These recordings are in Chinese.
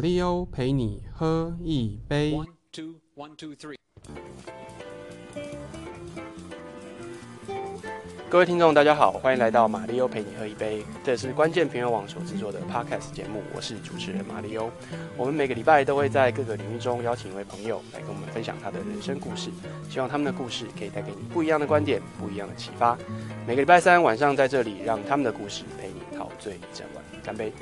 马里欧陪你喝一杯。One, two, one, two, three. 各位听众，大家好，欢迎来到马里欧陪你喝一杯，这是关键评论网所制作的 Podcast 节目，我是主持人马里欧。我们每个礼拜都会在各个领域中邀请一位朋友来跟我们分享他的人生故事，希望他们的故事可以带给你不一样的观点、不一样的启发。每个礼拜三晚上在这里，让他们的故事陪你陶醉一整晚，干杯！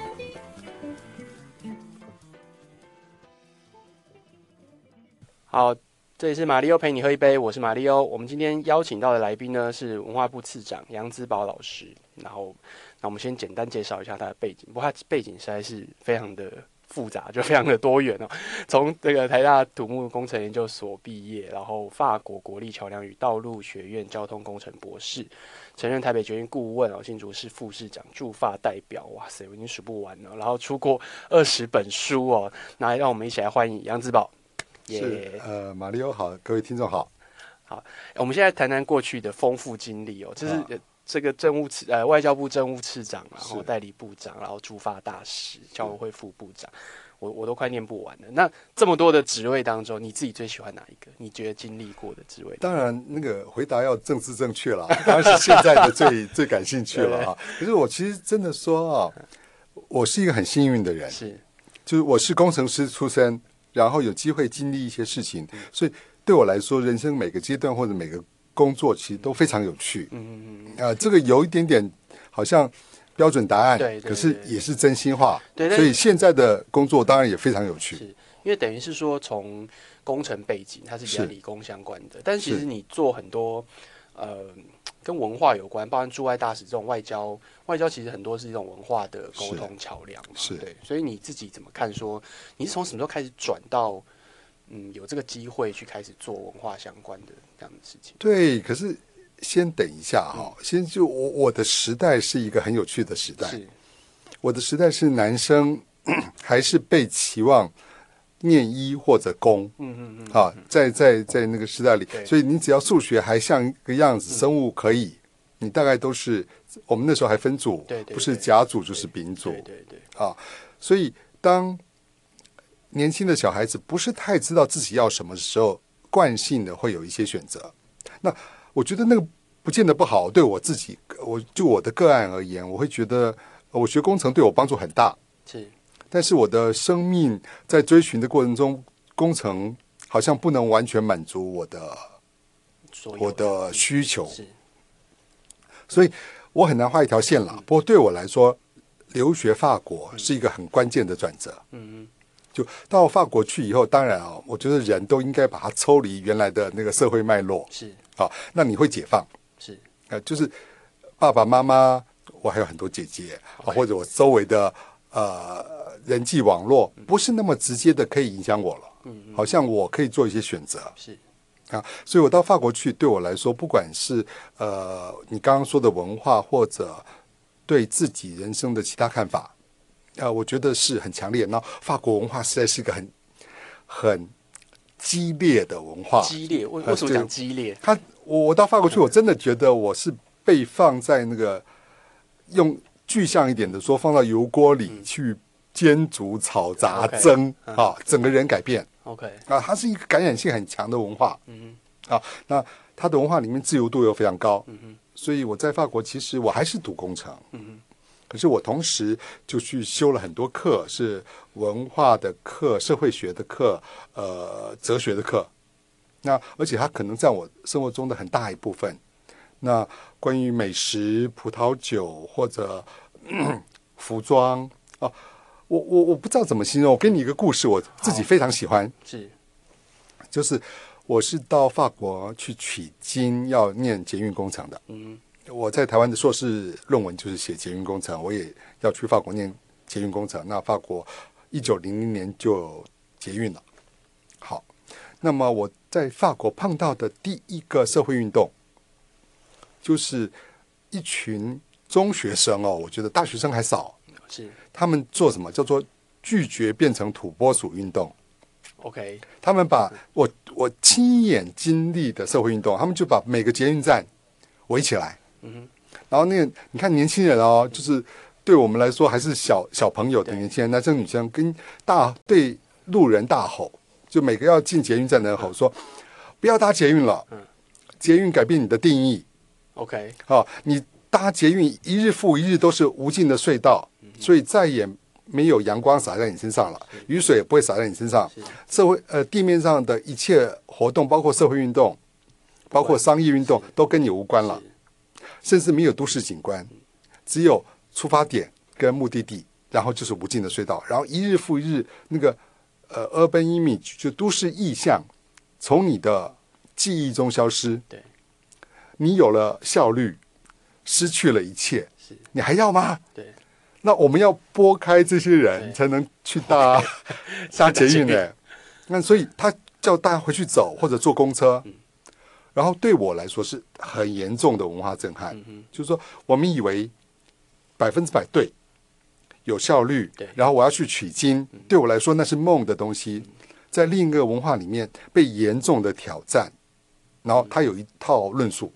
好，这里是马里欧陪你喝一杯，我是马里欧。我们今天邀请到的来宾呢是文化部次长杨子宝老师。然后，那我们先简单介绍一下他的背景，不过他背景实在是非常的复杂，就非常的多元哦。从这个台大土木工程研究所毕业，然后法国国立桥梁与道路学院交通工程博士，曾任台北捷运顾问哦，新竹市副市长驻法代表，哇塞，我已经数不完了。然后出过二十本书哦，那让我们一起来欢迎杨子宝。耶是呃，马里欧好，各位听众好。好我们现在谈谈过去的丰富经历哦，这是、这个政务次呃外交部政务次长，然后代理部长，然后驻法大使、教委会副部长，我我都快念不完了。那这么多的职位当中，你自己最喜欢哪一个？你觉得经历过的职位？当然，那个回答要政治正确了，当然是现在的最 最感兴趣了啊。可是我其实真的说啊，我是一个很幸运的人，是就是我是工程师出身，然后有机会经历一些事情，所以对我来说，人生每个阶段或者每个工作其实都非常有趣。嗯嗯嗯，啊、这个有一点点好像标准答案，对对可是也是真心话。对但所以现在的工作当然也非常有趣。是因为等于是说从工程背景，它是比较理工相关的，但其实你做很多呃跟文化有关，包含驻外大使这种外交，外交其实很多是一种文化的沟通桥梁嘛，是对，所以你自己怎么看说？你是从什么时候开始转到嗯有这个机会去开始做文化相关的这样的事情？对，可是先等一下哈、先就我我的时代是一个很有趣的时代。是我的时代是男生 还是被期望念医或者工嗯嗯嗯，啊，在在在那个时代里，所以你只要数学还像一个样子，生物可以，你大概都是我们那时候还分组，对对不是甲组就是丙组对对对，啊，所以当年轻的小孩子不是太知道自己要什么的时候，惯性的会有一些选择。那我觉得那个不见得不好，对我自己，我就我的个案而言，我会觉得呃我学工程对我帮助很大。是但是我的生命在追寻的过程中，工程好像不能完全满足我的我的需求，是。所以我很难画一条线了。不过对我来说，留学法国是一个很关键的转折。嗯。嗯就到法国去以后，当然啊，我觉得人都应该把它抽离原来的那个社会脉络。是。啊，那你会解放。是。呃，就是爸爸妈妈，我还有很多姐姐，啊，或者我周围的呃人际网络，不是那么直接的可以影响我了。嗯嗯好像我可以做一些选择是啊，所以我到法国去，对我来说，不管是呃你刚刚说的文化，或者对自己人生的其他看法，呃，我觉得是很强烈。那法国文化实在是一个很很激烈的文化，激烈，为呃为什么讲激烈？他我我到法国去，我真的觉得我是被放在那个用具象一点的说，放到油锅里去煎煮炒炸 OK，蒸嗯。啊，整个人改变。OK，啊，它是一个感染性很强的文化。嗯啊。那它的文化里面自由度又非常高，所以我在法国其实我还是读工程，可是我同时就去修了很多课，是文化的课、社会学的课、呃哲学的课。那而且它可能占我生活中的很大一部分。那关于美食、葡萄酒或者、嗯服装啊，我我我不知道怎么形容。我给你一个故事，我自己非常喜欢，是就是我是到法国去取经，要念捷运工程的。嗯我在台湾的硕士论文就是写捷运工程，我也要去法国念捷运工程。那法国一九零零年就捷运了。好，那么我在法国碰到的第一个社会运动，就是一群中学生哦，我觉得大学生还少，是。他们做什么？叫做拒绝变成土拨鼠运动。OK 他们把我我亲眼经历的社会运动，他们就把每个捷运站围起来，嗯然后那个你看年轻人哦，就是对我们来说还是小小朋友的年轻人，男生女生跟大对路人大吼，就每个要进捷运站的人吼说，不要搭捷运了，嗯。捷运改变你的定义，OK，好、你搭捷运一日复一日都是无尽的隧道，所以再也没有阳光洒在你身上了，雨水也不会洒在你身上，社会呃地面上的一切活动，包括社会运动，包括商业运动，都跟你无关了。甚至没有都市景观，只有出发点跟目的地，然后就是无尽的隧道，然后一日复一日，那个呃 urban image 就都市意象，从你的记忆中消失。对，你有了效率，失去了一切，是，你还要吗？对，那我们要拨开这些人，才能去搭 搭捷运。呢。那所以他叫大家回去走或者坐公车，嗯。然后对我来说是很严重的文化震撼。就是说，我们以为百分之百对，有效率然后我要去取经，对我来说那是梦的东西，在另一个文化里面被严重的挑战，然后他有一套论述。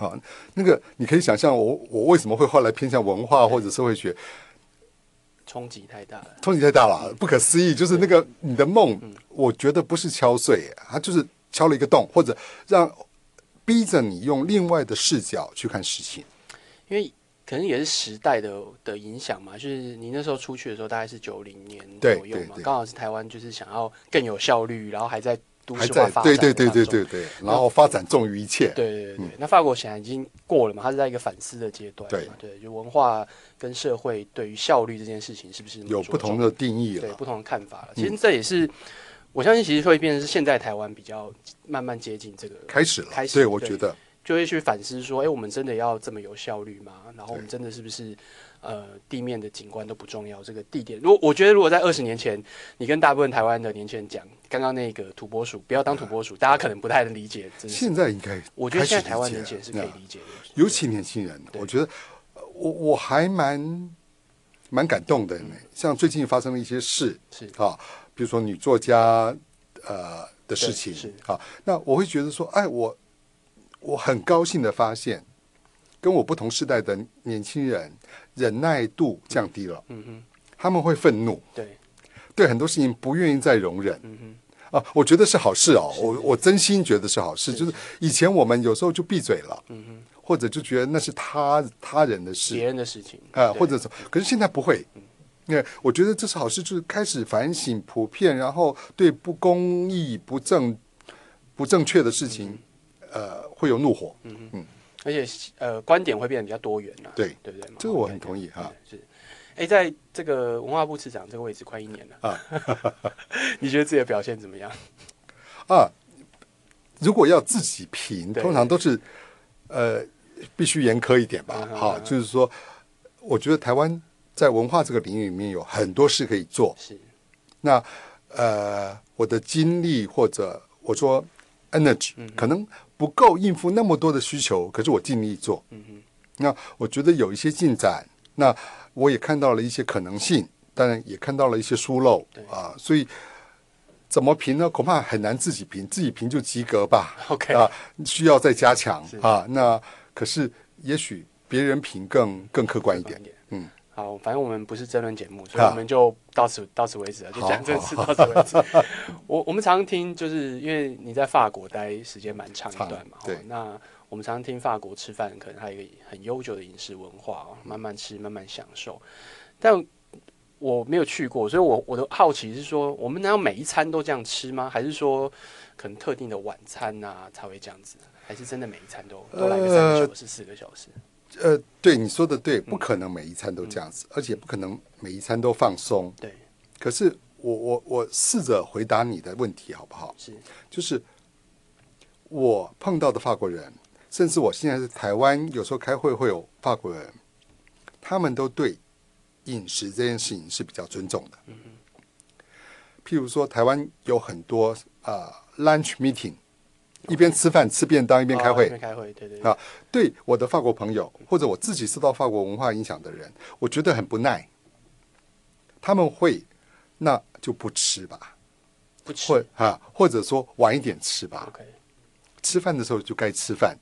嗯啊，那个你可以想象我我为什么会后来偏向文化或者社会学，冲击太大了。冲击太大了，不可思议。就是那个你的梦，我觉得不是敲碎，它就是敲了一个洞，或者让逼着你用另外的视角去看事情。因为可能也是时代的的影响嘛，就是你那时候出去的时候大概是九零年左右嘛刚好是台湾就是想要更有效率，然后还在都还在市化发展对对对对对对，然后发展重于一切。对对对对，那法国显然已经过了嘛，它是在一个反思的阶段对，对，就文化跟社会对于效率这件事情是不是有不同的的定义了。对不同的看法了。其实这也是我相信，其实会变成是现在台湾比较慢慢接近这个开始了，开始对我觉得就会去反思说，哎、我们真的要这么有效率吗？然后我们真的是不是呃地面的景观都不重要？这个地点，如果我觉得如果在二十年前，你跟大部分台湾的年轻人讲刚刚那个土拨鼠，不要当土拨鼠，大家可能不太能理解。真的现在应该我觉得现在台湾年轻人是可以理解的，尤其年轻人，我觉得呃我我还蛮蛮感动的。像最近发生了一些事是啊，比如说女作家呃的事情是啊，那我会觉得说，哎，我我很高兴的发现，跟我不同时代的年轻人忍耐度降低了，嗯哼，他们会愤怒，对，对很多事情不愿意再容忍。嗯哼，啊，我觉得是好事哦，我我真心觉得是好事。就是以前我们有时候就闭嘴了，嗯哼，或者就觉得那是他他人的事。别事人的事情啊，或者是，可是现在不会。因为我觉得这是好事，就是开始反省普遍，然后对不公义、不正、不正确的事情，呃，会有怒火。嗯嗯而且呃观点会变得比较多元了，对对不对？这个我很同意哈。对是，哎，在这个文化部次长这个位置快一年了啊，你觉得自己的表现怎么样？啊，如果要自己评，对通常都是呃必须严苛一点吧嗯。哼好，嗯哼就是说，我觉得台湾在文化这个领域里面有很多事可以做。是，那呃，我的精力或者我说 energy、可能不够应付那么多的需求，可是我尽力做。嗯哼，那我觉得有一些进展，那我也看到了一些可能性，当然也看到了一些疏漏对啊，所以怎么评呢？恐怕很难自己评，自己评就及格吧。OK 啊，需要再加强啊。那可是也许别人评更更客观一点。好，反正我们不是争论节目，所以啊我们就到此到此为止了，就讲这次到此为止。我我们常常听，就是因为你在法国待时间蛮长一段嘛，对哦那我们常常听法国吃饭，可能还有一个很悠久的饮食文化哦，慢慢吃，慢慢享受。但我没有去过，所以我我的好奇是说，我们难道每一餐都这样吃吗？还是说可能特定的晚餐啊才会这样子？还是真的每一餐都都来个三个小时、四个小时？呃，对你说的对，不可能每一餐都这样子，而且不可能每一餐都放松。对，可是我我我试着回答你的问题好不好？是就是我碰到的法国人，甚至我现在是台湾，有时候开会会有法国人，他们都对饮食这件事情是比较尊重的。譬如说，台湾有很多啊、呃 lunch meeting，一边吃饭吃便当一边开会哦一。边开会，对对啊对我的法国朋友，或者我自己受到法国文化影响的人，我觉得很不耐。他们会，那就不吃吧，不吃或啊，或者说晚一点吃吧。OK，吃饭的时候就该吃饭，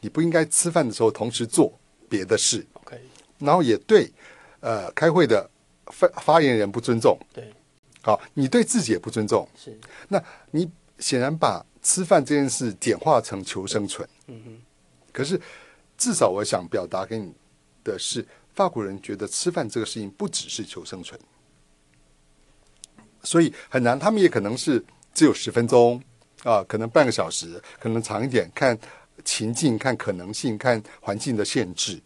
你不应该吃饭的时候同时做别的事。OK，然后也对呃开会的发发言人不尊重，对，好，你对自己也不尊重，是，那你显然把吃饭这件事简化成求生存。嗯哼，可是至少我想表达给你的是，法国人觉得吃饭这个事情不只是求生存，所以很难。他们也可能是只有十分钟啊，可能半个小时，可能长一点，看情境、看可能性、看环境的限制，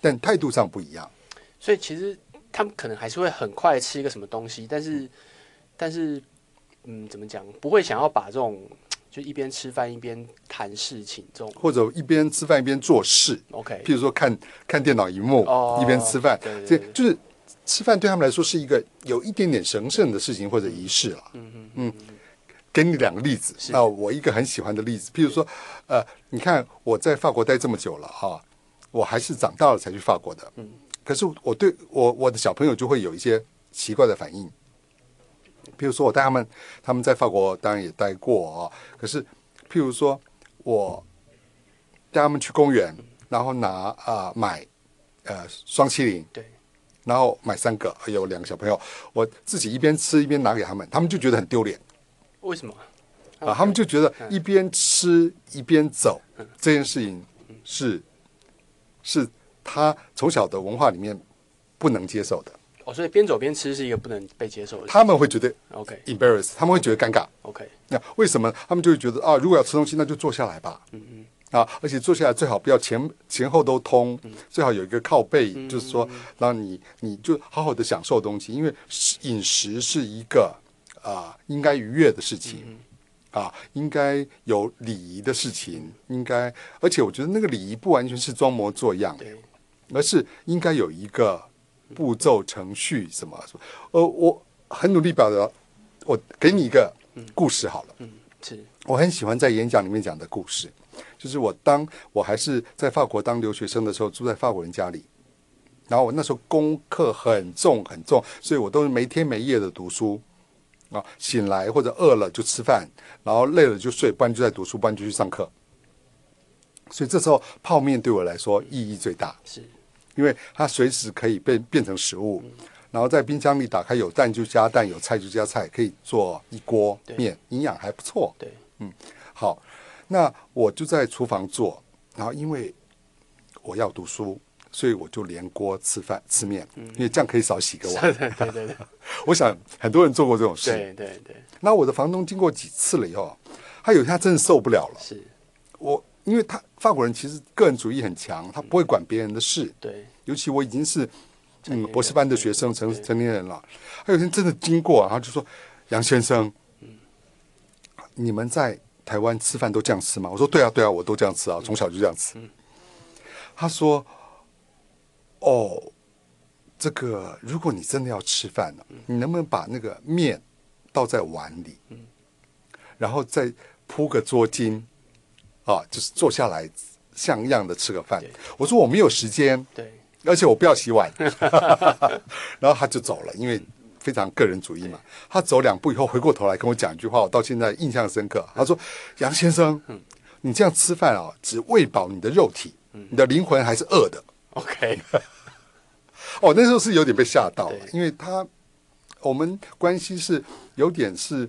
但态度上不一样。所以其实他们可能还是会很快吃一个什么东西，但是但是嗯，怎么讲，不会想要把这种就一边吃饭一边谈事情这种或者一边吃饭一边做事，OK，譬如说看看电脑荧幕，哦一边吃饭，对对对这就是吃饭对他们来说是一个有一点点神圣的事情或者仪式了。嗯嗯嗯，给你两个例子。是那我一个很喜欢的例子，譬如说，呃，你看我在法国待这么久了哈、我还是长大了才去法国的。嗯，可是我对我我的小朋友就会有一些奇怪的反应。譬如说，我带他们，他们在法国当然也待过啊、可是，譬如说我带他们去公园，然后拿啊、买呃双麒麟，对，然后买三个，有两个小朋友，我自己一边吃一边拿给他们，他们就觉得很丢脸。为什么？啊，他们就觉得一边吃一边走这件事情是是他从小的文化里面不能接受的，哦，所以边走边吃是一个不能被接受的。他们会觉得 OK embarrass，他们会觉得尴尬。OK，那为什么？他们就会觉得啊，如果要吃东西，那就坐下来吧。嗯嗯。啊，而且坐下来最好不要前前后都通，最好有一个靠背，嗯就是说，让你你就好好的享受东西，因为饮食是一个啊、应该愉悦的事情。嗯啊，应该有礼仪的事情，应该，而且我觉得那个礼仪不完全是装模作样，对，而是应该有一个步骤、程序什么。呃，我很努力表达，我给你一个故事好了。嗯是我很喜欢在演讲里面讲的故事，就是我当我还是在法国当留学生的时候，住在法国人家里，然后我那时候功课很重很重，所以我都是没天没夜的读书啊，醒来或者饿了就吃饭，然后累了就睡，不然就在读书，不然就去上课。所以这时候泡面对我来说意义最大，是因为它随时可以变变成食物，然后在冰箱里打开有蛋就加蛋，有菜就加菜，可以做一锅面，营养还不错。对，嗯好，那我就在厨房做，然后因为我要读书，所以我就连锅吃饭吃面，因为这样可以少洗个碗。对对对对 我想很多人做过这种事。对对对，那我的房东经过几次了以后，他有一天他真的受不了了。是，我因为他法国人其实个人主义很强，他不会管别人的事，对，尤其我已经是嗯博士班的学生，成成年人了。他有一天真的经过，然后就说：“杨先生，你们在台湾吃饭都这样吃吗？”我说：“对啊，对啊，我都这样吃啊，从小就这样吃。他说：“哦，这个如果你真的要吃饭呢，你能不能把那个面倒在碗里，然后再铺个桌巾，啊，就是坐下来像样的吃个饭？”我说：“我没有时间。”对而且我不要洗碗，然后他就走了，因为非常个人主义嘛。他走两步以后回过头来跟我讲一句话，我到现在印象深刻。他说：“杨先生，嗯你这样吃饭啊，只喂饱你的肉体，你的灵魂还是饿的。OK，” 哦，那时候是有点被吓到了，因为他我们关系是有点是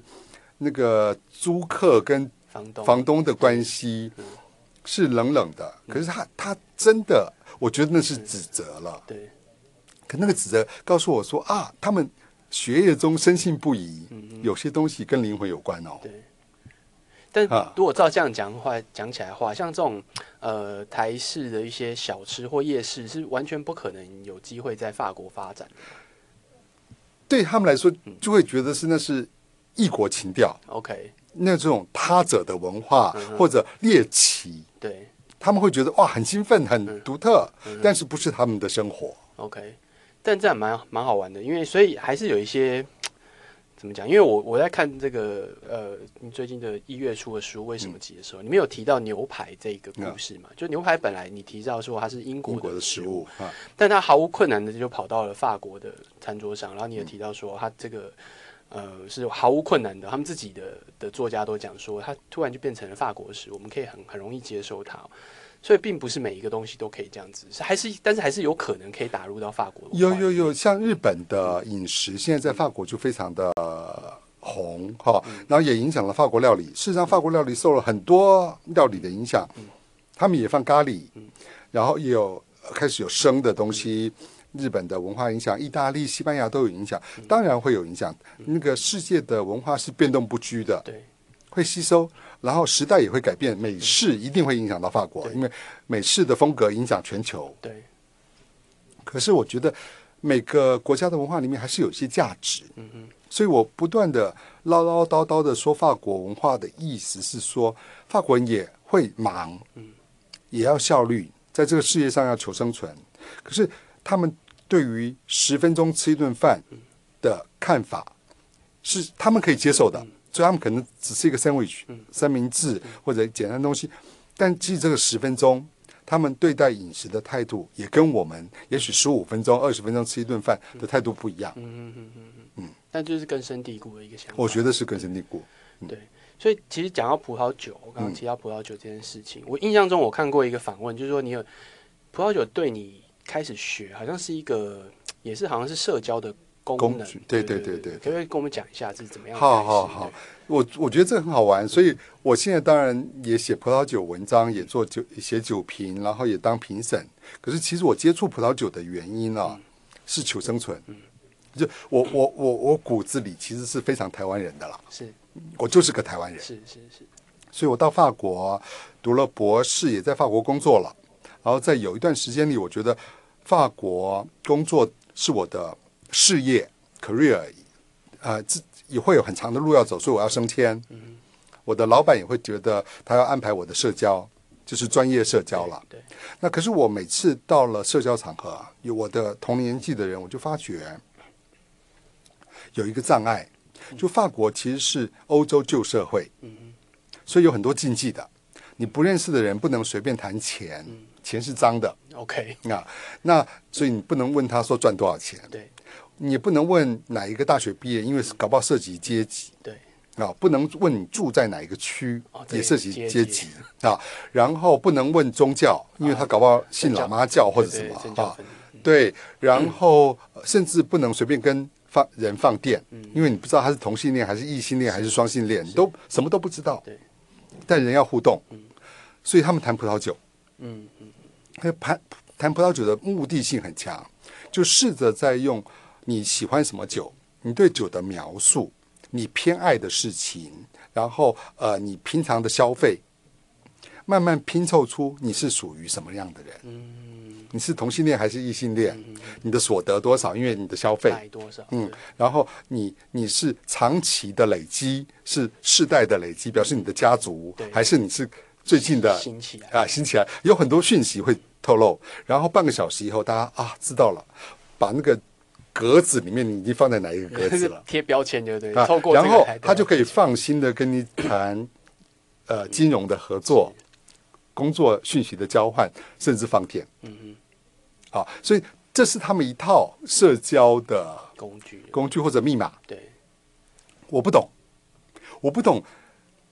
那个租客跟房东。房东的关系是冷冷的，可是他他真的，我觉得那是指责了。对。可那个指责告诉我说啊，他们学业中深信不疑，有些东西跟灵魂有关哦。对。但啊如果照这样讲的话，讲起来的话，像这种呃台式的一些小吃或夜市，是完全不可能有机会在法国发展。对他们来说，就会觉得是那是异国情调，OK，那种他者的文化嗯或者猎奇，对他们会觉得哇很兴奋、嗯很独特，但是不是他们的生活。OK，但这样蛮蛮好玩的，因为所以还是有一些怎么讲？因为我我在看这个呃，你最近的一月初的书《为什么急》的时候，你没有提到牛排这个故事嘛？就牛排本来你提到说它是英国的食食物啊，但它毫无困难的就跑到了法国的餐桌上，然后你也提到说它这个呃是毫无困难的。他们自己的的作家都讲说，他突然就变成了法国史，我们可以很很容易接受它。所以并不是每一个东西都可以这样子，是还是但是还是有可能可以打入到法国。有有有，像日本的饮食，现在在法国就非常的红哈，然后也影响了法国料理。事实上，法国料理受了很多料理的影响，他们也放咖喱，然后也有开始有生的东西。日本的文化影响，意大利、西班牙都有影响，当然会有影响。那个世界的文化是变动不居的，对，会吸收。然后时代也会改变，美式一定会影响到法国，因为美式的风格影响全球。对。可是我觉得每个国家的文化里面还是有一些价值。嗯嗯。所以我不断的唠唠叨叨的说法国文化的意思是说，法国人也会忙，嗯，也要效率，在这个世界上要求生存。可是他们对于十分钟吃一顿饭的看法，是他们可以接受的。所以他们可能只是一个 sandwich 三明治或者简单东西，但其实这个十分钟，他们对待饮食的态度也跟我们也许十五分钟、二十分钟吃一顿饭的态度不一样。嗯嗯嗯嗯嗯。但就是根深蒂固的一个想法。我觉得是根深蒂固。对，所以其实讲到葡萄酒，我刚刚提到葡萄酒这件事情，我印象中我看过一个访问，就是说你有葡萄酒对你开始学，好像是一个，也是好像是社交的。功能对对对对，可不可以跟我们讲一下这是怎么样？好好好，我我觉得这很好玩，所以我现在当然也写葡萄酒文章，也做酒写酒评，然后也当评审。可是其实我接触葡萄酒的原因啊，是求生存。嗯，就我我我我骨子里其实是非常台湾人的了，是我就是个台湾人。是是是，所以我到法国读了博士，也在法国工作了。然后在有一段时间里，我觉得法国工作是我的。事业 career，呃，这也会有很长的路要走，所以我要升迁。嗯，我的老板也会觉得他要安排我的社交，就是专业社交了。对。那可是我每次到了社交场合，有我的同年纪的人，我就发觉有一个障碍，就法国其实是欧洲旧社会，嗯所以有很多禁忌的，你不认识的人不能随便谈钱，钱是脏的。OK。那那所以你不能问他说赚多少钱。对。你不能问哪一个大学毕业，因为搞不好涉及阶级。对啊，不能问你住在哪一个区，也涉及阶级啊。然后不能问宗教，因为他搞不好信喇嘛教或者什么啊。对，然后甚至不能随便跟放人放电，因为你不知道他是同性恋还是异性恋还是双性恋，你都什么都不知道。对，但人要互动，所以他们谈葡萄酒。嗯嗯，谈谈葡萄酒的目的性很强，就试着在用。你喜欢什么酒？你对酒的描述，你偏爱的事情，然后呃，你平常的消费，慢慢拼凑出你是属于什么样的人。嗯，你是同性恋还是异性恋？你的所得多少？因为你的消费多少？嗯，然后你你是长期的累积，是世代的累积，表示你的家族，还是你是最近的兴起啊？兴起来有很多讯息会透露，然后半个小时以后，大家啊知道了，把那个。格子里面你已经放在哪一个格子了？贴标签就对，啊，然后他就可以放心的跟你谈，呃，金融的合作、工作讯息的交换，甚至放电。嗯嗯，好，所以这是他们一套社交的工具、工具或者密码。对，我不懂，我不懂，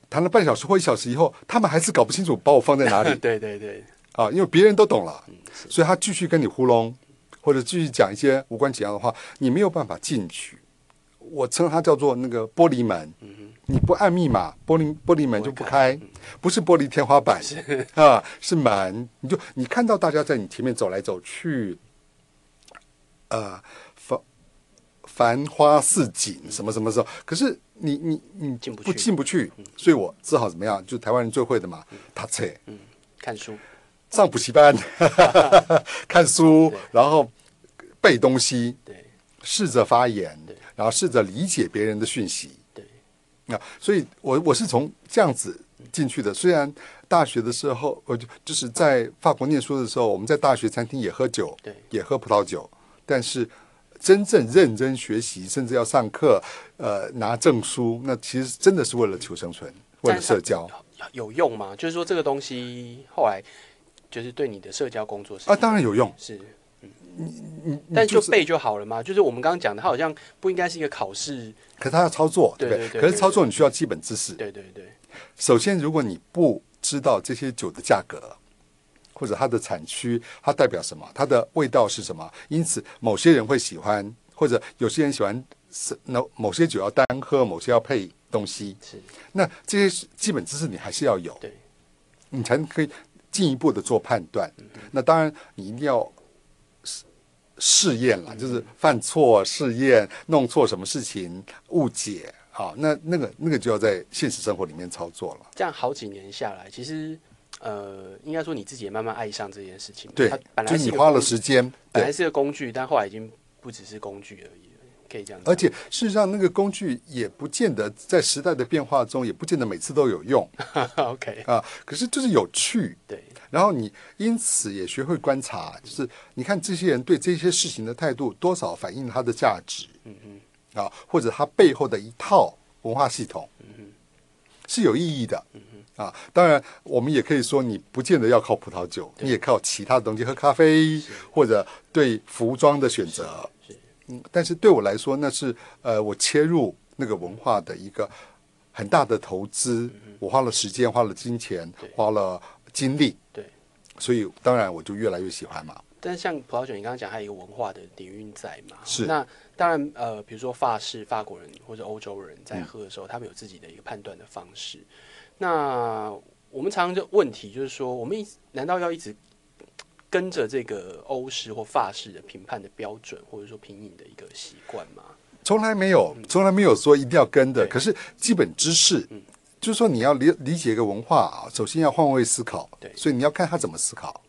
谈了半小时或一小时以后，他们还是搞不清楚把我放在哪里。对对对，啊，因为别人都懂了，所以他继续跟你糊弄。或者继续讲一些无关紧要的话，你没有办法进去。我称它叫做那个玻璃门。你不按密码，玻璃玻璃门就不开。不是玻璃天花板啊，是门。你就你看到大家在你前面走来走去，呃，繁繁花似锦，什么什么时候？可是你你你进不进不去，所以我只好怎么样？就台湾人最会的嘛，他册，嗯，看书，上补习班，看书，然后。背东西，对，试着发言，对，然后试着理解别人的讯息，对，那所以，我我是从这样子进去的。虽然大学的时候，我就就是在法国念书的时候，我们在大学餐厅也喝酒，对，也喝葡萄酒，但是真正认真学习，甚至要上课，呃，拿证书，那其实真的是为了求生存，为了社交，有用吗？就是说，这个东西后来就是对你的社交工作是啊，当然有用，是。你你但就背就好了嘛。就是我们刚刚讲的，它好像不应该是一个考试。可是他要操作，对不对可是操作你需要基本知识。对对对，首先，如果你不知道这些酒的价格，或者它的产区，它代表什么，它的味道是什么，因此某些人会喜欢，或者有些人喜欢是那某些酒要单喝，某些要配东西。是，那这些基本知识你还是要有，对，你才能可以进一步的做判断。那当然，你一定要试试验了，就是犯错、试验、弄错什么事情、误解啊，那那个那个就要在现实生活里面操作了。这样好几年下来，其实呃，应该说你自己也慢慢爱上这件事情。对它本，来就是你花了时间，本来，是个工具，但后来已经不只是工具而已了，可以这样讲。而且事实上那个工具也不见得在时代的变化中，也不见得每次都有用。OK，啊。可是就是有趣，对，然后你因此也学会观察，就是你看这些人对这些事情的态度，多少反映他的价值，嗯嗯，啊，或者他背后的一套文化系统，嗯是有意义的，啊，当然我们也可以说，你不见得要靠葡萄酒，你也靠其他的东西，喝咖啡或者对服装的选择，嗯，但是对我来说，那是呃，我切入那个文化的一个很大的投资，我花了时间，花了金钱花了精力，对。所以当然我就越来越喜欢嘛。但是像葡萄酒，你刚刚讲还有一个文化的底蕴在嘛？是。那当然，呃，比如说法式法国人或者欧洲人嗯在喝的时候，他们有自己的一个判断的方式。那我们常常就问题就是说，我们一难道要一直跟着这个欧式或法式的评判的标准，或者说品饮的一个习惯吗？从来没有，从来没有说一定要跟的。嗯可是基本知识嗯，就是说你要理理解一个文化啊，首先要换位思考。对所以你要看他怎么思考。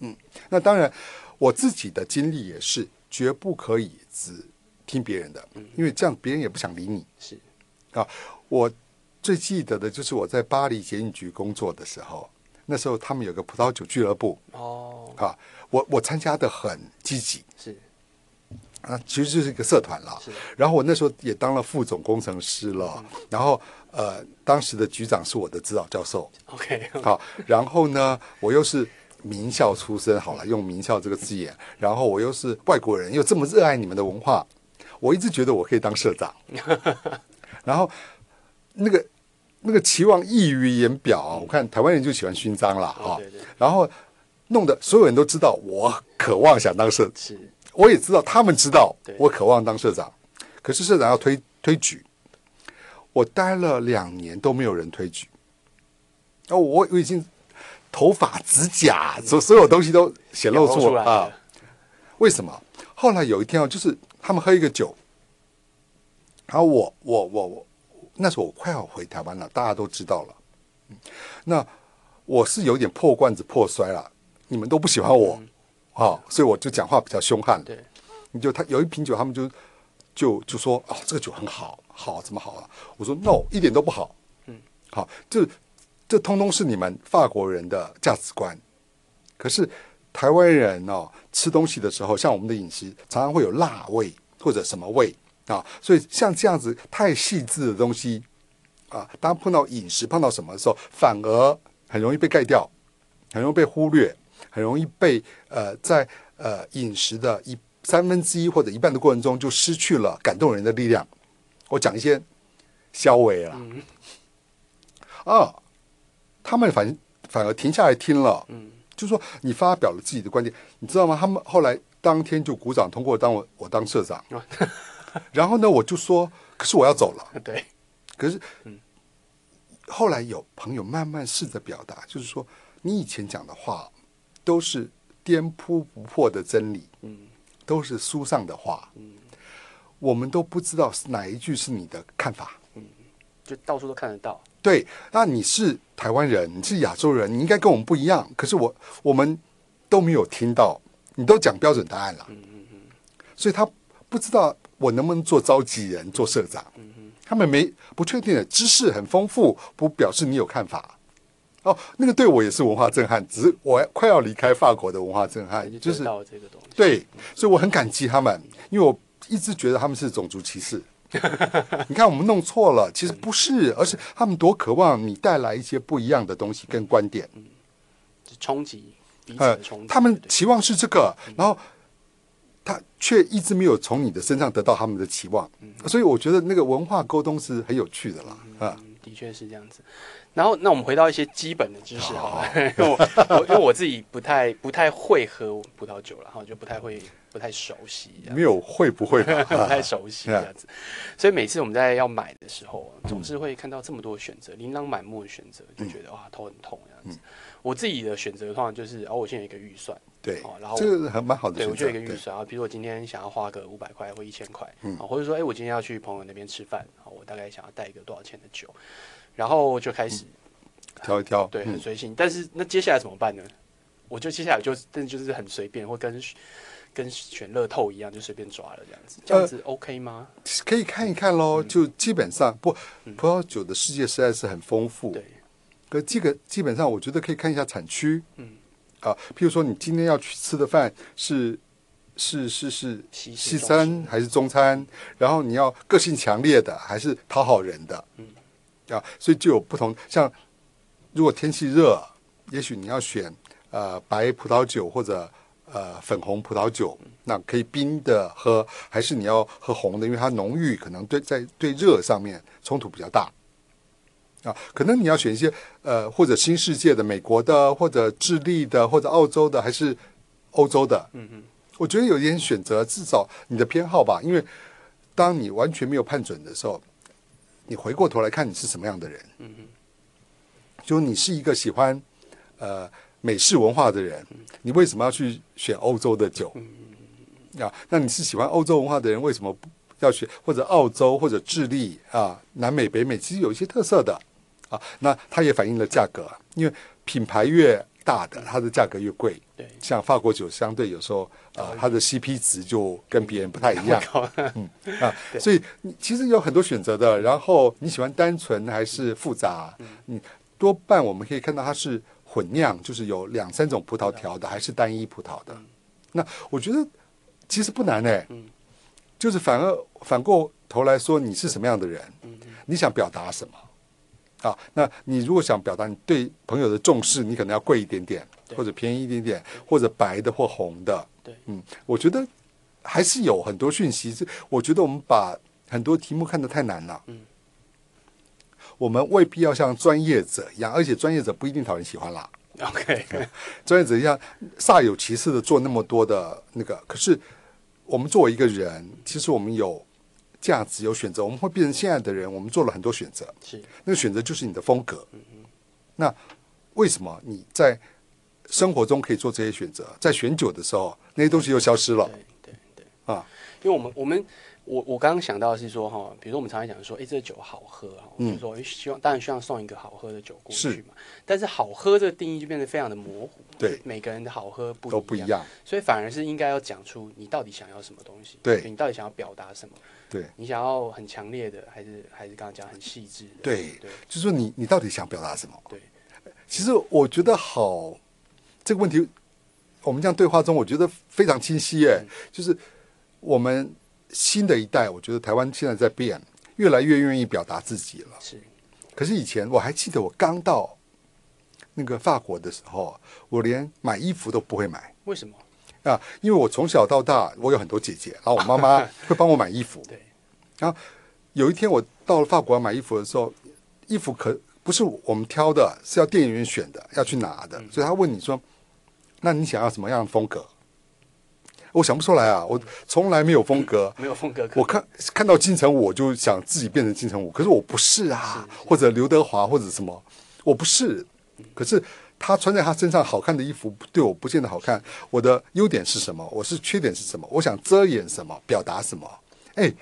嗯，那当然，我自己的经历也是，绝不可以只听别人的，因为这样别人也不想理你。是啊，我最记得的就是我在巴黎检疫局工作的时候，那时候他们有个葡萄酒俱乐部哦，啊，我我参加的很积极。是啊，其实就是一个社团啦是。然后我那时候也当了副总工程师了，然后呃，当时的局长是我的指导教授，OK，好，然后呢，我又是名校出身，好了，用名校这个字眼，然后我又是外国人，又这么热爱你们的文化，我一直觉得我可以当社长，然后那个那个期望溢于言表啊，我看台湾人就喜欢勋章啦，哈、哦对对。然后弄得所有人都知道我渴望想当社是。我也知道他们知道我渴望当社长，可是社长要推推举，我待了两年都没有人推举，哦，我我已经头发、指甲，所所有东西都显露出来出啊了。为什么？后来有一天啊，就是他们喝一个酒，然后我我我我那时候我快要回台湾了，大家都知道了。嗯那我是有点破罐子破摔了，你们都不喜欢我，啊、所以我就讲话比较凶悍。对，你就他有一瓶酒，他们就就就说啊，这个酒很好，好怎么好啊？我说 no，一点都不好。嗯，好，这这通通是你们法国人的价值观。可是台湾人哦，吃东西的时候，像我们的饮食常常会有辣味或者什么味啊，所以像这样子太细致的东西啊，当碰到饮食碰到什么的时候，反而很容易被盖掉，很容易被忽略，很容易被呃在呃饮食的一三分之一或者一半的过程中就失去了感动人的力量。我讲一些消微了、啊，他们反反而停下来听了，嗯，就说你发表了自己的观点，你知道吗？他们后来当天就鼓掌通过当我我当社长，然后呢，我就说，可是我要走了。对，可是，后来有朋友慢慢试着表达，就是说，你以前讲的话都是颠扑不破的真理，嗯，都是书上的话，我们都不知道是哪一句是你的看法。就到处都看得到。对，那你是台湾人，你是亚洲人，你应该跟我们不一样。可是我我们都没有听到，你都讲标准答案了，所以他不知道我能不能做召集人、做社长。他们没不确定的知识很丰富，不表示你有看法。哦，那个对我也是文化震撼，只是我快要离开法国的文化震撼，就就是到这个东西。对，所以我很感激他们，因为我一直觉得他们是种族歧视。你看，我们弄错了，其实不是，而是他们多渴望你带来一些不一样的东西跟观点。嗯冲击彼此呃的冲击。，他们期望是这个，然后他却一直没有从你的身上得到他们的期望，所以我觉得那个文化沟通是很有趣的啦，啊，嗯，的确是这样子。然后，那我们回到一些基本的知识好了，因为我我因为我自己不太不太会喝葡萄酒了，然后就不太会不太熟悉，没有会不会吧？不太熟悉这样子。所以每次我们在要买的时候，总是会看到这么多选择，琳琅满目的选择，就觉得哇头很痛这样子。我自己的选择的话就是，哦，我现在有一个预算，对哦，然后这个还蛮好的对，我就有一个预对算啊，比如我今天想要花个五百块或一千块，嗯啊，或者说，哎、我今天要去朋友那边吃饭，啊，我大概想要带一个多少钱的酒，然后就开始、挑一挑，对很嗯随性，但是那接下来怎么办呢？我就接下来就真的就是很随便，或跟跟选乐透一样，就随便抓了这样子，这样子 OK 吗？可以看一看喽。就基本上不，葡萄酒的世界实在是很丰富，对，可这个基本上我觉得可以看一下产区，嗯，啊，譬如说你今天要去吃的饭是是是是西餐还是中餐，然后你要个性强烈的还是讨好人的，嗯，啊，所以就有不同。像如果天气热，也许你要选呃白葡萄酒或者呃粉红葡萄酒，那可以冰的喝，还是你要喝红的，因为它浓郁，可能对在对热上面冲突比较大。啊，可能你要选一些呃，或者新世界的、美国的，或者智利的，或者澳洲的，还是欧洲的。嗯嗯，我觉得有一点选择，至少你的偏好吧。因为当你完全没有判准的时候，你回过头来看你是什么样的人。嗯嗯，就你是一个喜欢呃美式文化的人，你为什么要去选欧洲的酒？啊，那你是喜欢欧洲文化的人，为什么不要选或者澳洲或者智利啊、南美、北美，其实有一些特色的啊。那它也反映了价格，因为品牌越大的，它的价格越贵。对，像法国酒，相对有时候啊、它的 CP 值就跟别人不太一样。嗯 啊，所以你其实有很多选择的。然后你喜欢单纯还是复杂？嗯，多半我们可以看到它是混酿，就是有两三种葡萄调的，还是单一葡萄的。那我觉得其实不难哎、嗯就是反而反过头来说，你是什么样的人？嗯嗯你想表达什么？啊，那你如果想表达你对朋友的重视，你可能要贵一点点，或者便宜一点点，或者白的或红的。对，嗯，我觉得还是有很多讯息。是我觉得我们把很多题目看得太难了。嗯，我们未必要像专业者一样，而且专业者不一定讨人喜欢啦。OK，专业者一样煞有其事的做那么多的那个，可是我们作为一个人，其实我们有价值、有选择，我们会变成现在的人。我们做了很多选择，是那个选择就是你的风格。那为什么你在生活中可以做这些选择，在选酒的时候，那些东西又消失了。啊？因为我们我们我我刚刚想到的是说哈，比如说我们常常讲说，哎，这个酒好喝哈，我就说诶希望当然希望送一个好喝的酒过去是。嘛。但是好喝这个定义就变得非常的模糊，对。每个人的好喝不一都不一，样。所以反而是应该要讲出你到底想要什么东西，对。你到底想要表达什么，对，你想要很强烈的，还是还是刚刚讲很细致的，对。对。就是说你你到底想表达什么？对，其实我觉得好这个问题，我们这样对话中，我觉得非常清晰耶。就是我们新的一代，我觉得台湾现在在变，越来越愿意表达自己了。是可是以前我还记得，我刚到那个法国的时候，我连买衣服都不会买为什么？啊，因为我从小到大，我有很多姐姐，然后我妈妈 会帮我买衣服。对，然后有一天我到了法国买衣服的时候，衣服可不是我们挑的，是要店员选的，要去拿的。所以他问你说：“那你想要什么样的风格？”我想不出来啊，我从来没有风格。没有风格我看看到金城武，我就想自己变成金城武，可是我不是啊，或者刘德华或者什么，我不是。可是他穿在他身上好看的衣服，对我不见得好看。我的优点是什么？我是缺点是什么？我想遮掩什么？表达什么？哎，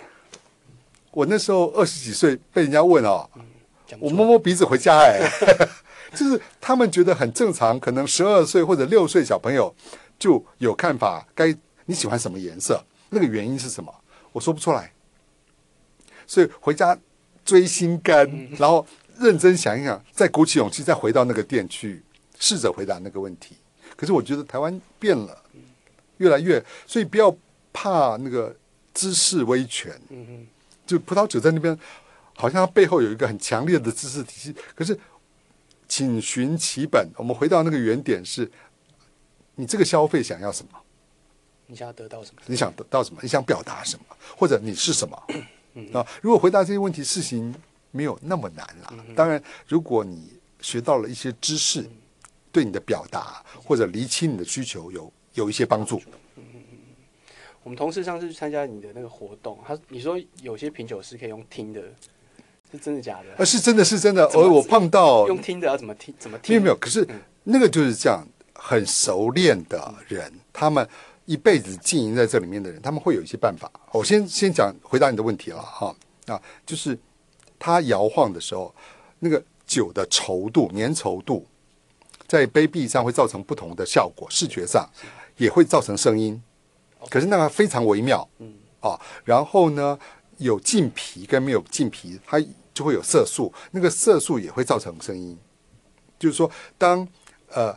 我那时候二十几岁，被人家问哦，我摸摸鼻子回家，哎，就是他们觉得很正常，可能十二岁或者六岁小朋友就有看法，该你喜欢什么颜色，那个原因是什么？我说不出来，所以回家追心肝，然后认真想一想，再鼓起勇气，再回到那个店去，试着回答那个问题。可是我觉得台湾变了，越来越，所以不要怕那个知识威权。就葡萄酒在那边，好像它背后有一个很强烈的知识体系。可是，请寻其本，我们回到那个原点是，你这个消费想要什么？你想要得到什么？你想得到什么？你想表达什么？或者你是什么？啊，如果回答这些问题，事情没有那么难了。当然，如果你学到了一些知识，对你的表达或者厘清你的需求有有一些帮助。我们同事上次去参加你的那个活动，他你说有些品酒师可以用听的，是真的假的？呃，是真的是真的。怎么我我碰到用听的要怎么听？怎么没听？有没有，可是嗯那个就是这样，很熟练的人，他们一辈子经营在这里面的人，他们会有一些办法。我先先讲回答你的问题了哈啊，就是它摇晃的时候，那个酒的稠度、粘稠度，在杯壁上会造成不同的效果，视觉上也会造成声音。可是那个非常微妙，嗯啊，然后呢，有浸皮跟没有浸皮，它就会有色素，那个色素也会造成声音。就是说，当呃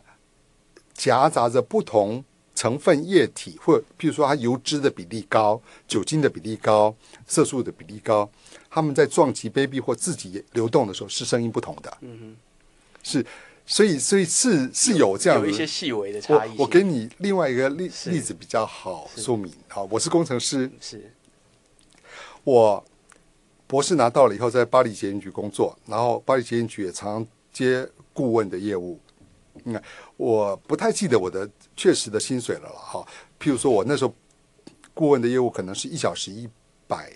夹杂着不同成分液体，或譬如说它油脂的比例高、酒精的比例高、色素的比例高，它们在撞击杯壁或自己流动的时候是声音不同的。嗯哼。是，所以所以是是有这样的。有一些细微的我差异性。我给你另外一个例例子比较好说明。啊，我是工程师，是。我博士拿到了以后，在巴黎捷运局工作，然后巴黎捷运局也常常接顾问的业务。嗯，我不太记得我的确实的薪水了了哈。譬如说我那时候顾问的业务可能是一小时一百，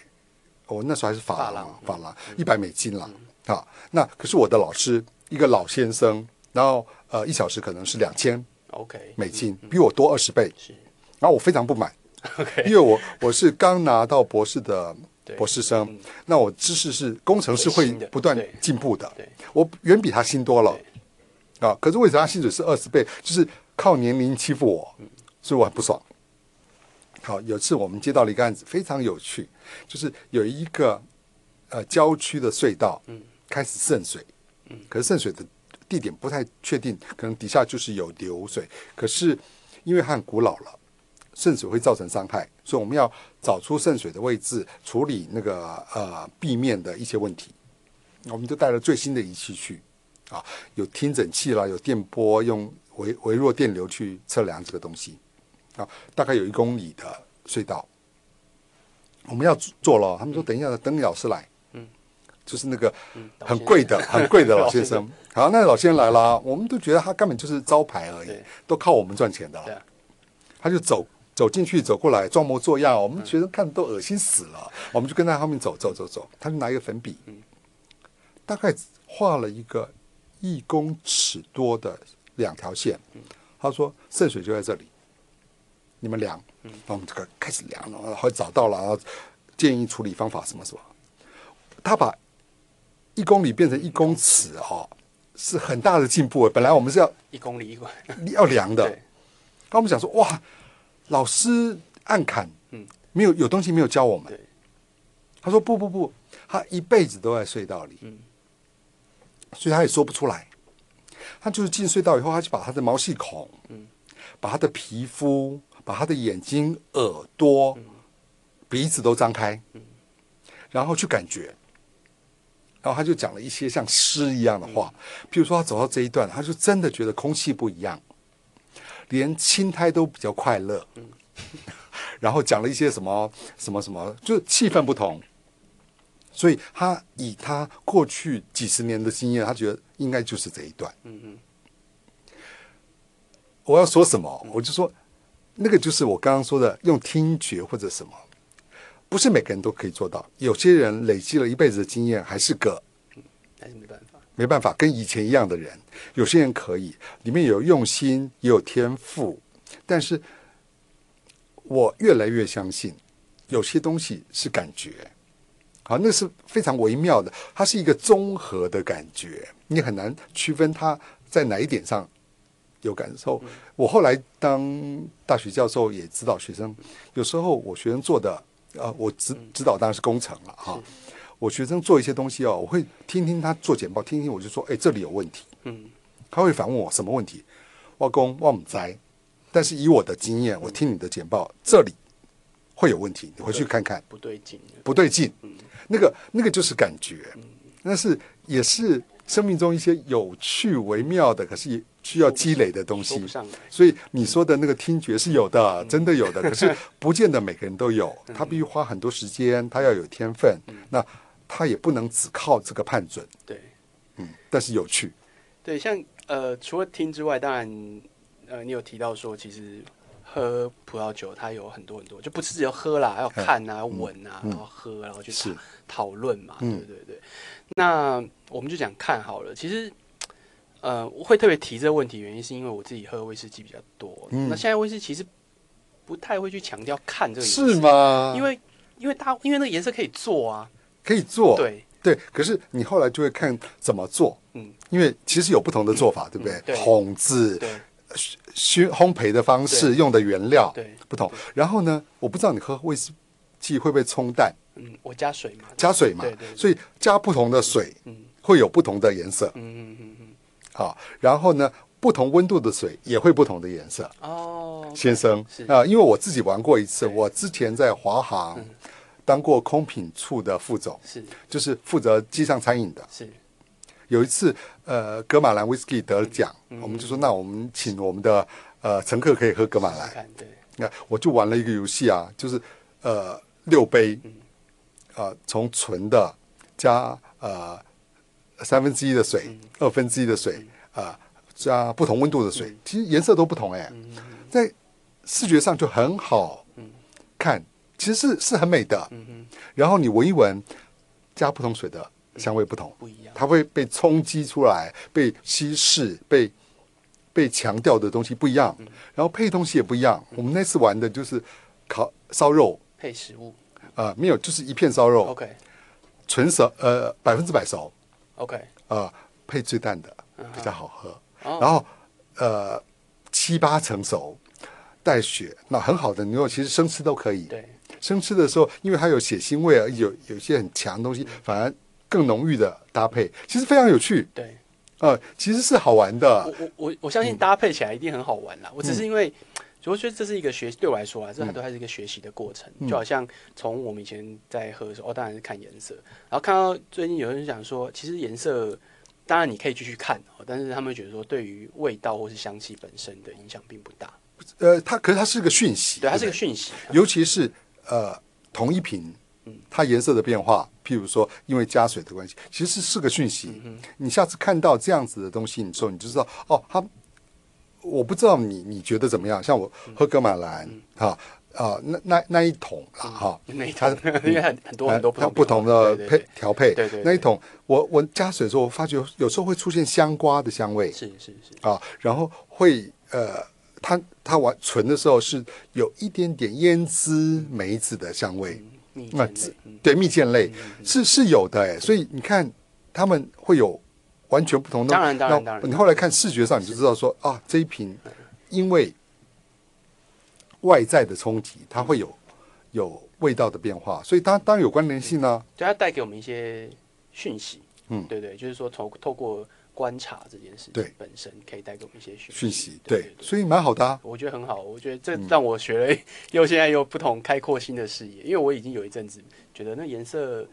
我那时候还是法郎法郎，一百美金了啊。那可是我的老师一个老先生，然后呃一小时可能是两千 OK 美金，比我多二十倍。是。然后我非常不满，OK。因为我我是刚拿到博士的博士生嗯，那我知识是工程师会不断进步的，我远比他新多了。啊。可是为什么他薪水是二十倍？就是靠年龄欺负我，嗯所以我很不爽。好，有次我们接到了一个案子，非常有趣，就是有一个呃郊区的隧道，嗯开始渗水，可是渗水的地点不太确定，可能底下就是有流水，可是因为它很古老了，渗水会造成伤害，所以我们要找出渗水的位置，处理那个呃壁面的一些问题。我们就带了最新的仪器去，啊，有听诊器啦，有电波，用微微弱电流去测量这个东西，啊，大概有一公里的隧道，我们要做了。他们说等一下，等你老师来，嗯，就是那个嗯很贵的、很贵的老先生。好，那老先生来了，我们都觉得他根本就是招牌而已，都靠我们赚钱的。他就走走进去，走过来，装模作样，我们学生看得都恶心死了。我们就跟在后面走走走走，他就拿一个粉笔，大概画了一个一公尺多的两条线。他说圣水就在这里，你们量。然后我们这个开始量，然后找到了，然后建议处理方法什么什么。他把一公里变成一公尺哦，是很大的进步。本来我们是要一公里一公里，要量的，那我们想说，哇，老师暗砍，嗯没有有东西没有教我们。他说不不不，他一辈子都在隧道里，嗯所以他也说不出来。他就是进隧道以后，他就把他的毛细孔，嗯把他的皮肤，把他的眼睛、耳朵、嗯鼻子都张开，然后去感觉。然后他就讲了一些像诗一样的话，譬如说他走到这一段，他就真的觉得空气不一样，连青苔都比较快乐。然后讲了一些什么什么什么，就是气氛不同。所以他以他过去几十年的经验，他觉得应该就是这一段。嗯嗯我要说什么，我就说那个就是我刚刚说的，用听觉或者什么，不是每个人都可以做到。有些人累积了一辈子的经验，还是个还是没办法。没办法跟以前一样的人。有些人可以，里面有用心，也有天赋，但是我越来越相信，有些东西是感觉。好，那是非常微妙的，它是一个综合的感觉，你很难区分它在哪一点上有感受。我后来当大学教授，也指导学生，有时候我学生做的，啊，我指指导当然是工程了哈。我学生做一些东西哦，我会听听他做简报，听听我就说，哎，这里有问题。嗯他会反问我什么问题？我公我唔知，但是以我的经验，我听你的简报，这里会有问题，你回去看看，不对劲。不对劲。那个那个就是感觉，那是也是生命中一些有趣微妙的，可是也需要积累的东西。所以你说的那个听觉是有的，真的有的，可是不见得每个人都有。他必须花很多时间，他要有天分，那他也不能只靠这个判准。对嗯，但是有趣，对，像呃，除了听之外，当然呃，你有提到说，其实喝葡萄酒它有很多很多，就不是只有喝啦，还要看啊、闻啊，然后喝，然后去讨讨论嘛，嗯对对对。那我们就讲看好了，其实。呃，我会特别提这个问题，原因是因为我自己喝威士忌比较多。嗯那现在威士忌其实不太会去强调看这个颜色，是？吗？因为因为它因为那个颜色可以做啊，可以做，对对，可是你后来就会看怎么做，嗯，因为其实有不同的做法，对不对？嗯对烘制、对熏烘焙的方式、用的原料对，不同。然后呢，我不知道你喝威士忌会不会冲淡，嗯，我加水嘛，加水嘛对对，所以加不同的水嗯会有不同的颜色，嗯嗯嗯嗯，好，然后呢，不同温度的水也会不同的颜色。哦，先生是。啊、因为我自己玩过一次，我之前在华航当过空品处的副总，是。就是负责机上餐饮的。是。有一次，呃，格马兰 whisky 得了奖，嗯。我们就说，那我们请我们的呃乘客可以喝格马兰。对，那我就玩了一个游戏啊，就是呃六杯，嗯啊、从纯的加呃三分之一的水，嗯。二分之一的水，啊、加不同温度的水，其实颜色都不同哎、嗯。在视觉上就很好看，其实是是很美的。嗯，然后你闻一闻，加不同水的香味不同，不一样，它会被冲击出来，被稀释，被被强调的东西不一样，然后配东西也不一样。我们那次玩的就是烤烧肉，配食物。啊，没有，就是一片烧肉，，OK。纯熟，呃，百分之百熟，OK，呃，配最淡的比较好喝。哦。然后呃，七八成熟，带血，那很好的牛肉其实生吃都可以。对，生吃的时候，因为它有血腥味啊，有有一些很强的东西，反而更浓郁的搭配，其实非常有趣。对呃，其实是好玩的。我我我相信搭配起来一定很好玩啦。我只是因为，我觉得这是一个学，对我来说啊，这都还是一个学习的过程。就好像从我们以前在喝的时候，哦，当然是看颜色，然后看到最近有人讲说，其实颜色。当然，你可以继续看哦，但是他们觉得说，对于味道或是香气本身的影响并不大。呃，它可是它是个讯息，对，它是不个讯息。尤其是呃同一瓶，它颜色的变化，譬如说因为加水的关系，其实是个讯息。你下次看到这样子的东西，你之后你就知道哦，它我不知道你你觉得怎么样？像我喝格马兰哈啊，那那那一桶啦哈，那一它桶，因为很很多很多它不同的配调配。对对对。那一桶，我我加水的时候，我发觉有时候会出现香瓜的香味，是是是，啊，然后会呃，它它完存的时候是有一点点胭脂梅子的香味，蜜那对蜜饯类是是有的哎，所以你看他们会有完全不同的。当然当然当然。你后来看视觉上你就知道说啊，这一瓶因为外在的冲击，它会有有味道的变化，所以当当然有关联性呢、对它带给我们一些讯息，嗯。对对，就是说透透过观察这件事对。情本身可以带给我们一些讯讯息，对对，所以蛮好的、啊。我觉得很好，我觉得这让我学了，又现在又不同开阔新的视野，因为我已经有一阵子觉得那颜色，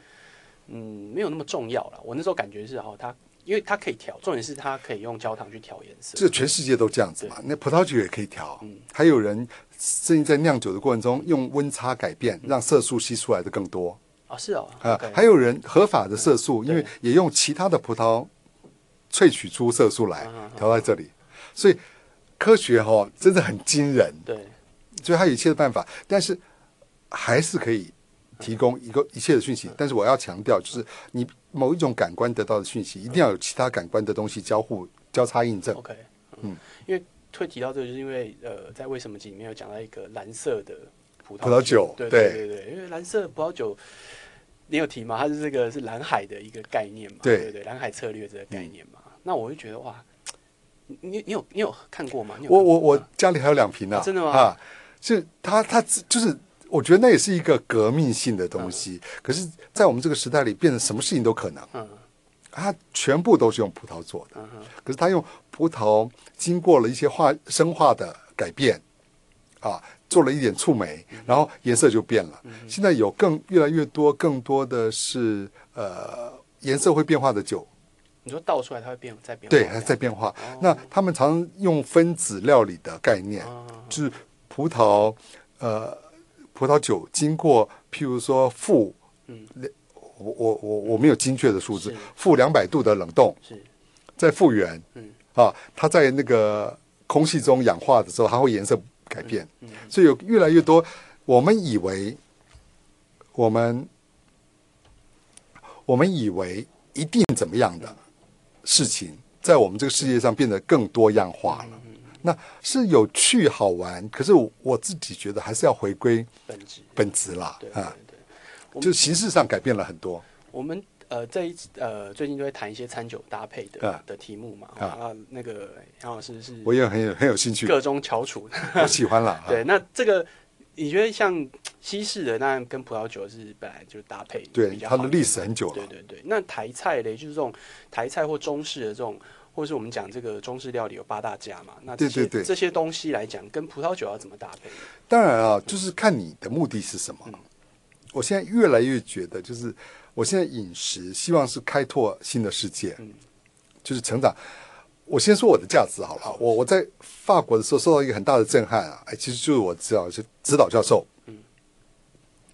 嗯，没有那么重要了。我那时候感觉是哦，它因为它可以调，重点是它可以用焦糖去调颜色，这全世界都这样子嘛。那葡萄酒也可以调，嗯。还有人甚至在酿酒的过程中用温差改变，让色素吸出来的更多。啊，是哦，啊 OK。还有人合法的色素，对。因为也用其他的葡萄萃取出色素来调在这里，所以科学哈、哦、真的很惊人，对所以它有一切的办法，但是还是可以提供一个一切的讯嗯息。但是我要强调，就是你某一种感官得到的讯息，一定要有其他感官的东西交互交叉印证。OK，嗯，因为会提到这个，就是因为呃，在为什么集里面有讲到一个蓝色的葡萄葡萄酒对对对因为蓝色葡萄酒。你有提吗？它是这个是蓝海的一个概念嘛？对对对，蓝海策略这个概念嘛。那我就觉得哇，你你你有你有看过吗？你有我我我家里还有两瓶呢、啊真的吗啊，是他他就是，我觉得那也是一个革命性的东西。可是，在我们这个时代里，变成什么事情都可能。嗯它全部都是用葡萄做的，嗯可是它用葡萄经过了一些化生化的改变，啊，做了一点触媒，然后颜色就变了。现在有更越来越多更多的是呃颜色会变化的酒，你说倒出来它会变再变化对，还在变化。哦。那他们常用分子料理的概念，哦就是葡萄呃葡萄酒经过譬如说负嗯。我我我我没有精确的数字，负两百度的冷冻，是在复原，嗯。啊，它在那个空气中氧化的时候，它会颜色改变，嗯所以有越来越多我们以为我们我们以为一定怎么样的事情，在我们这个世界上变得更多样化了。那是有趣好玩，可是我我自己觉得还是要回归本质。本质啦啊，对，就形式上改变了很多。我们呃这一次呃最近就会谈一些餐酒搭配的、啊。的题目嘛，啊。啊那个杨老师是我也很有很有兴趣，各中翘楚，我喜欢了。啊。对，那这个你觉得像西式的，那跟葡萄酒是本来就搭配对它的历史很久了。对对对，那台菜嘞，就是这种台菜或中式的这种，或者是我们讲这个中式料理有八大家嘛，那这些对对对。这些东西来讲，跟葡萄酒要怎么搭配？当然啊，就是看你的目的是什么。我现在越来越觉得，就是我现在饮食希望是开拓新的世界，嗯。就是成长。我先说我的价值好了，我我在法国的时候受到一个很大的震撼啊，哎，其实就是我指导是指导教授，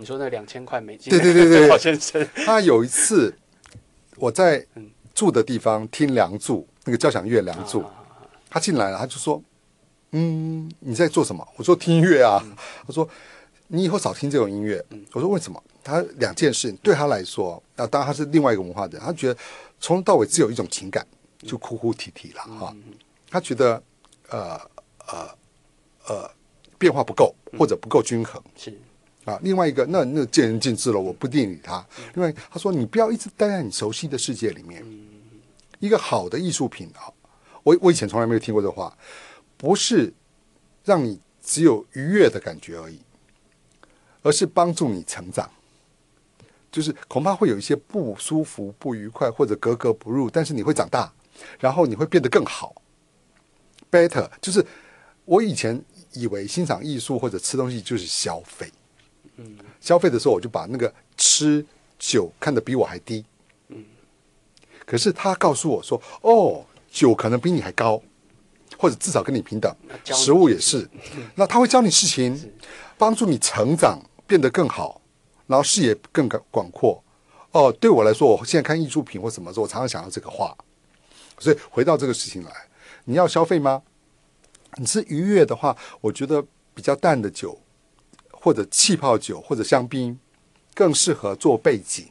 你说那两千块美金，对对对对 老先生，他有一次我在嗯住的地方听《梁祝》那个交响乐《梁祝》，啊他进来了，他就说：“嗯，你在做什么？”我说：“听音乐啊。他说：“你以后少听这种音乐。我说：“为什么？”他两件事对他来说，啊，当然他是另外一个文化的人，他觉得从头到尾只有一种情感，就哭哭啼啼了哈、他觉得呃呃呃变化不够，或者不够均衡。是啊，另外一个，那那见仁见智了，我不定理他。另外，他说你不要一直待在你熟悉的世界里面。一个好的艺术品啊，我我以前从来没有听过这话，不是让你只有愉悦的感觉而已，而是帮助你成长。就是恐怕会有一些不舒服、不愉快或者格格不入，但是你会长大，然后你会变得更好。Better 就是我以前以为欣赏艺术或者吃东西就是消费，嗯。消费的时候我就把那个吃酒看得比我还低，可是他告诉我说，哦，酒可能比你还高，或者至少跟你平等。食物也是，那他会教你事情，帮助你成长，变得更好，然后视野更广广阔。哦，对我来说，我现在看艺术品或什么的时候，我常常想到这个话。所以回到这个事情来，你要消费吗？你是愉悦的话，我觉得比较淡的酒，或者气泡酒或者香槟，更适合做背景。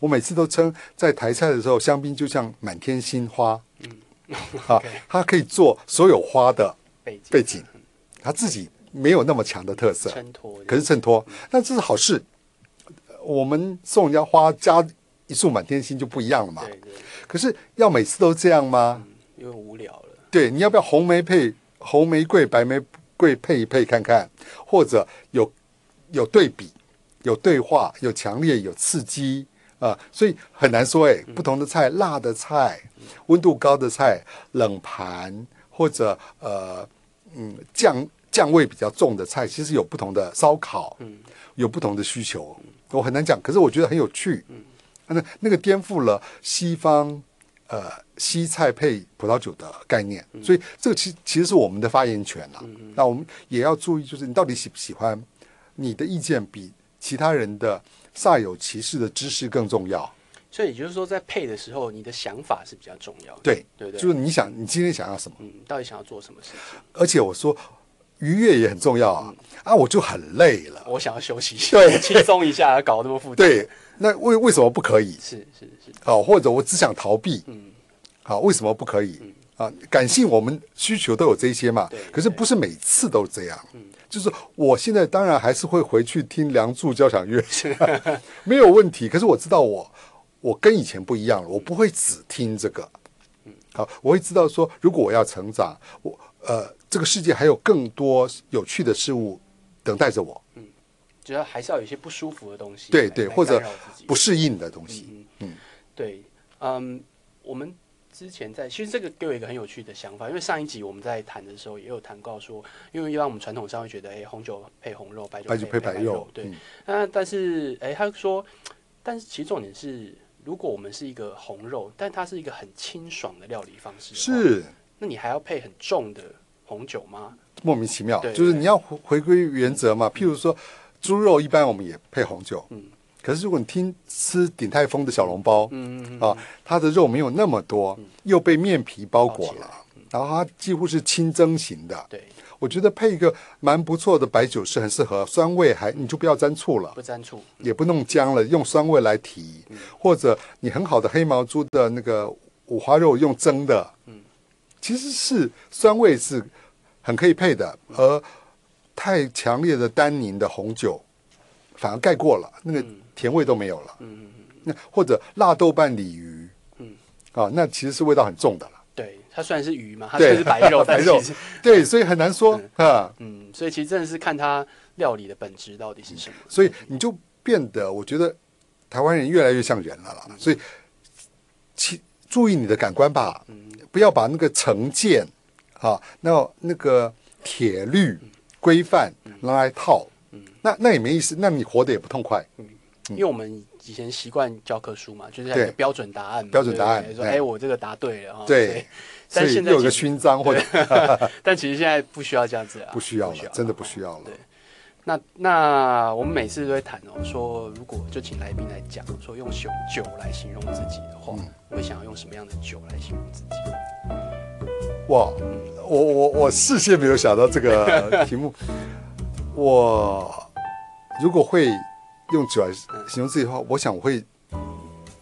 我每次都称在台菜的时候，香槟就像满天星花，啊 OK，它可以做所有花的背景。它自己没有那么强的特色，衬托，可是衬托，那这是好事。我们送人家花加一束满天星就不一样了嘛。对对，可是要每次都这样吗？因为无聊了，对，你要不要红玫配红玫瑰、白玫瑰配一配看看，或者有有对比、有对话、有强烈、有刺激啊、所以很难说哎，不同的菜，辣的菜、温度高的菜、冷盘或者呃嗯酱酱味比较重的菜，其实有不同的烧烤，嗯。有不同的需求，我很难讲，可是我觉得很有趣。那那个颠覆了西方呃西菜配葡萄酒的概念，所以这个其其实是我们的发言权啦。那我们也要注意，就是你到底喜不喜欢，你的意见比其他人的煞有其事的知识更重要。所以也就是说，在配的时候，你的想法是比较重要的，对，对对？就是你想你今天想要什么，嗯，到底想要做什么事情？而且我说愉悦也很重要啊。啊，我就很累了。我想要休息一下，对轻松一下，搞那么复杂，对，那为为什么不可以？是是是，好，或者我只想逃避，嗯，好，为什么不可以？啊，感性我们需求都有这些嘛对，可是不是每次都这样。嗯就是我现在当然还是会回去听《梁祝》交响乐，没有问题。可是我知道我我跟以前不一样了，我不会只听这个。嗯好，我会知道说，如果我要成长，我呃，这个世界还有更多有趣的事物等待着我，嗯觉得还是要有一些不舒服的东西，对对，或者不适应的东西。嗯，对，嗯，我们之前在其实这个给我一个很有趣的想法，因为上一集我们在谈的时候也有谈到说，因为一般我们传统上会觉得，哎，红酒配红肉，白酒白酒配白白肉，对。嗯。那但是，哎，他说，但是其实重点是如果我们是一个红肉，但它是一个很清爽的料理方式，，是。那你还要配很重的红酒吗？莫名其妙，就是你要回回归原则嘛。譬如说，猪肉一般我们也配红酒，嗯可是如果你听吃鼎泰丰的小笼包，嗯啊，它的肉没有那么多，又被面皮包裹了，然后它几乎是清蒸型的。对，我觉得配一个蛮不错的白酒是很适合，酸味还你就不要沾醋了。不，沾醋，也不弄姜了，用酸味来提，嗯。或者你很好的黑毛猪的那个五花肉用蒸的，嗯其实是酸味是很可以配的，嗯而太强烈的单宁的红酒反而盖过了，那个嗯甜味都没有了。嗯嗯嗯，那或者辣豆瓣鲤鱼，嗯啊，那其实是味道很重的了。对，它虽然是鱼嘛，它对虽然是白肉，白肉对，所以很难说啊。嗯，所以其实真的是看它料理的本质到底是什么。所以你就变得，我觉得台湾人越来越像人了啦。所以，其注意你的感官吧，不要把那个成见啊，那那个铁律规范拿来套，那那也没意思，那你活得也不痛快。因为我们以前习惯教科书嘛，就是有标准答案，标准答案说哎我这个答对了哈。对，所但现在有个勋章或者 但其实现在不需要这样子啊，不需要了，真的不需要了对。那那我们每次都会谈哦，说如果就请来宾来讲，说用酒酒来形容自己的话，嗯会想要用什么样的酒来形容自己？哇，我我我事先没有想到这个题目。我如果会用酒来形容自己的话，我想我会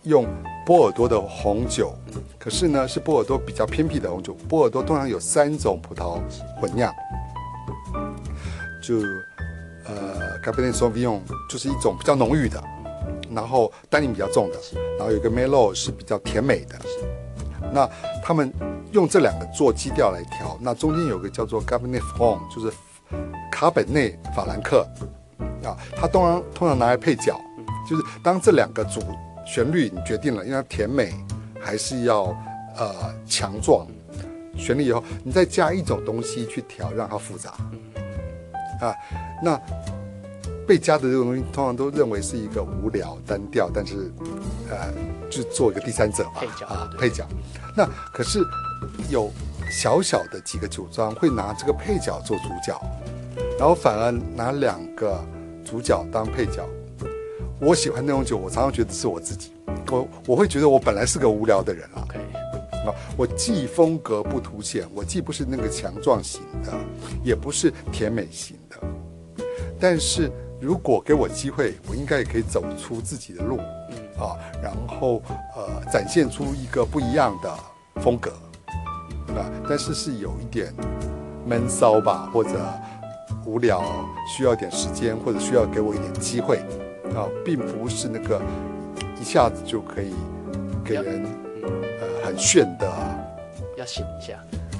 用波尔多的红酒。可是呢，是波尔多比较偏僻的红酒。波尔多通常有三种葡萄混酿，就呃 Cabernet Sauvignon 就是一种比较浓郁的，然后单宁比较重的，然后有一个 Merlot 是比较甜美的。那他们用这两个做基调来调，那中间有个叫做 Cabernet Franc，就是卡本内法兰克啊，它通常通常拿来配角，就是当这两个主旋律你决定了，因为它甜美还是要呃强壮，旋律以后，你再加一种东西去调，让它复杂啊，那。被加的这种东西，通常都认为是一个无聊单调，但是，呃，就做一个第三者吧，配角啊，配角。那可是有小小的几个酒庄会拿这个配角做主角，然后反而拿两个主角当配角。我喜欢那种酒，我常常觉得是我自己，我我会觉得我本来是个无聊的人啊啊，我既风格不凸显，我既不是那个强壮型的，也不是甜美型的，但是如果给我机会，我应该也可以走出自己的路，啊，然后呃展现出一个不一样的风格，啊，但是是有一点闷骚吧，或者无聊，需要点时间，或者需要给我一点机会，啊，并不是那个一下子就可以给人呃很炫的要醒一下。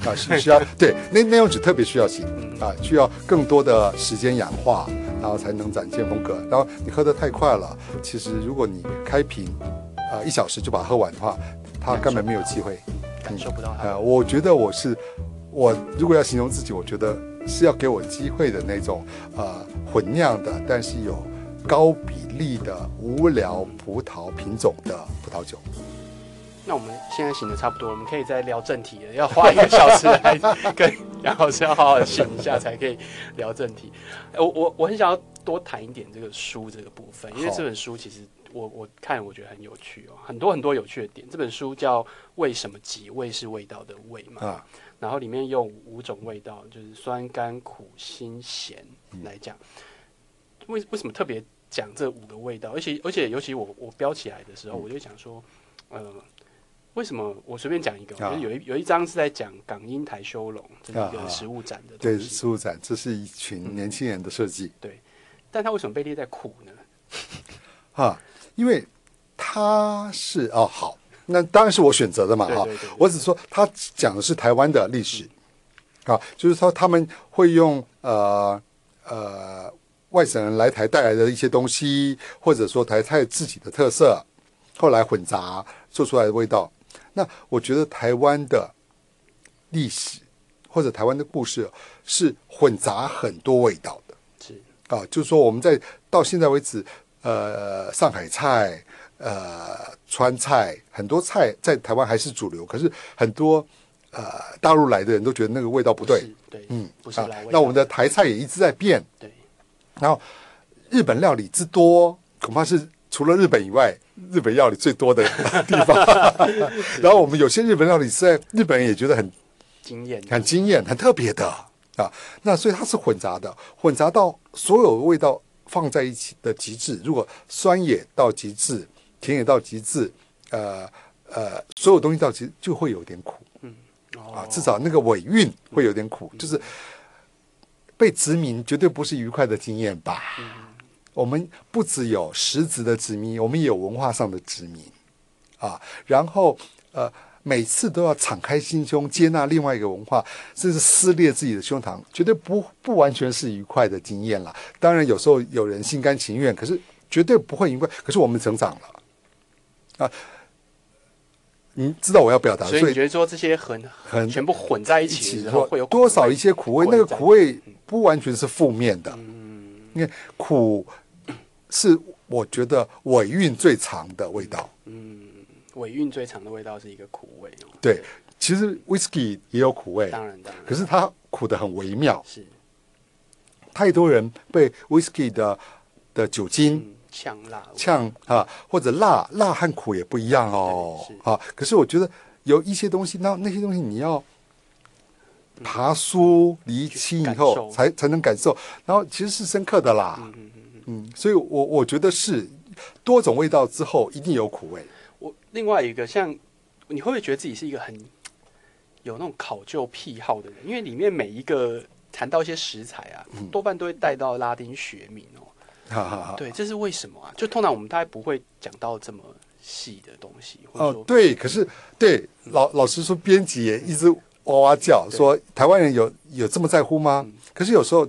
啊，是需要 对那那种酒特别需要醒啊，需要更多的时间氧化，然后才能展现风格。然后你喝得太快了，其实如果你开瓶啊一小时就把它喝完的话，它根本没有机会。感受不到它呃，我觉得我是我如果要形容自己，我觉得是要给我机会的那种呃混酿的，但是有高比例的无聊葡萄品种的葡萄酒。那我们现在醒的差不多，我们可以再聊正题了。要花一个小时来跟杨老师要好好醒一下，才可以聊正题。呃我我我很想要多谈一点这个书这个部分，因为这本书其实我我看我觉得很有趣哦，很多很多有趣的点。这本书叫《为什么急》，味是味道的味嘛，啊然后里面用五种味道，就是酸、甘、苦、辛、咸来讲。为为什么特别讲这五个味道？而且而且尤其我我标起来的时候，我就想说，呃，为什么我随便讲一个？啊就是有一有一章是在讲港英台修龙这个食物展的对，东西，事物展，这是一群年轻人的设计。对但他为什么被列在苦呢？哈，因为他是哦好，那当然是我选择的嘛哈。我只说他讲的是台湾的历史，啊，就是说他们会用呃呃外省人来台带来的一些东西，或者说台菜自己的特色，后来混杂做出来的味道。那我觉得台湾的历史或者台湾的故事是混杂很多味道的。是。啊，就是说我们在到现在为止，呃，上海菜呃川菜，很多菜在台湾还是主流，可是很多呃大陆来的人都觉得那个味道不对。嗯，不是。那我们的台菜也一直在变，对，然后日本料理之多，恐怕是除了日本以外，日本料理最多的地方。然后我们有些日本料理是在日本人也觉得很惊艳很惊艳、很特别的啊。那所以它是混杂的，混杂到所有味道放在一起的极致。如果酸也到极致，甜也到极致，呃呃，所有东西到极致就会有点苦啊，哦至少那个尾韵会有点苦，就是被殖民绝对不是愉快的经验吧。我们不只有实质的殖民，我们也有文化上的殖民啊。然后呃，每次都要敞开心胸接纳另外一个文化，甚至撕裂自己的胸膛，绝对不不完全是愉快的经验了。当然，有时候有人心甘情愿，可是绝对不会愉快。可是我们成长了啊，你知道我要表达，所以你觉得说这些很很全部混在一一起起说的时候会有多少一些苦味，那个苦味嗯不完全是负面的，嗯因为苦是我觉得尾韵最长的味道。嗯尾韵最长的味道是一个苦味哦。对，其实 whisky 也有苦味，当然当然，可是它苦的很微妙。是太多人被 whisky 的的酒精嗯呛辣呛啊，或者辣，辣和苦也不一样哦。啊，可是我觉得有一些东西，那那些东西你要爬梳厘清以后才才能感受，然后其实是深刻的啦。嗯嗯嗯嗯，所以我我觉得是多种味道之后一定有苦味。我另外一个像，你会不会觉得自己是一个很有那种考究癖好的人？因为里面每一个谈到一些食材啊，嗯多半都会带到拉丁学名哦。哈哈哈。对，这是为什么啊？就通常我们大概不会讲到这么细的东西，哦对，可是对老老实说，编辑也一直哇哇叫对说台湾人有有这么在乎吗嗯？可是有时候，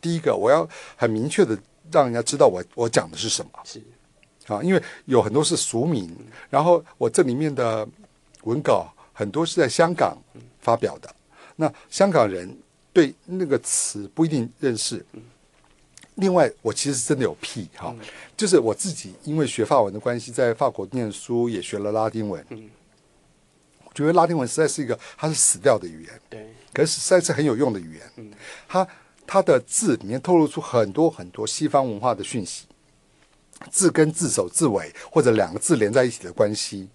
第一个我要很明确的让人家知道我我讲的是什么。是。啊，因为有很多是俗名，然后我这里面的文稿很多是在香港发表的，那香港人对那个词不一定认识。另外，我其实真的有癖哈，就是我自己因为学法文的关系，在法国念书也学了拉丁文。嗯。我觉得拉丁文实在是一个它是死掉的语言，对，可是实在是很有用的语言。嗯。它它的字里面透露出很多很多西方文化的讯息，字跟字首、字尾或者两个字连在一起的关系。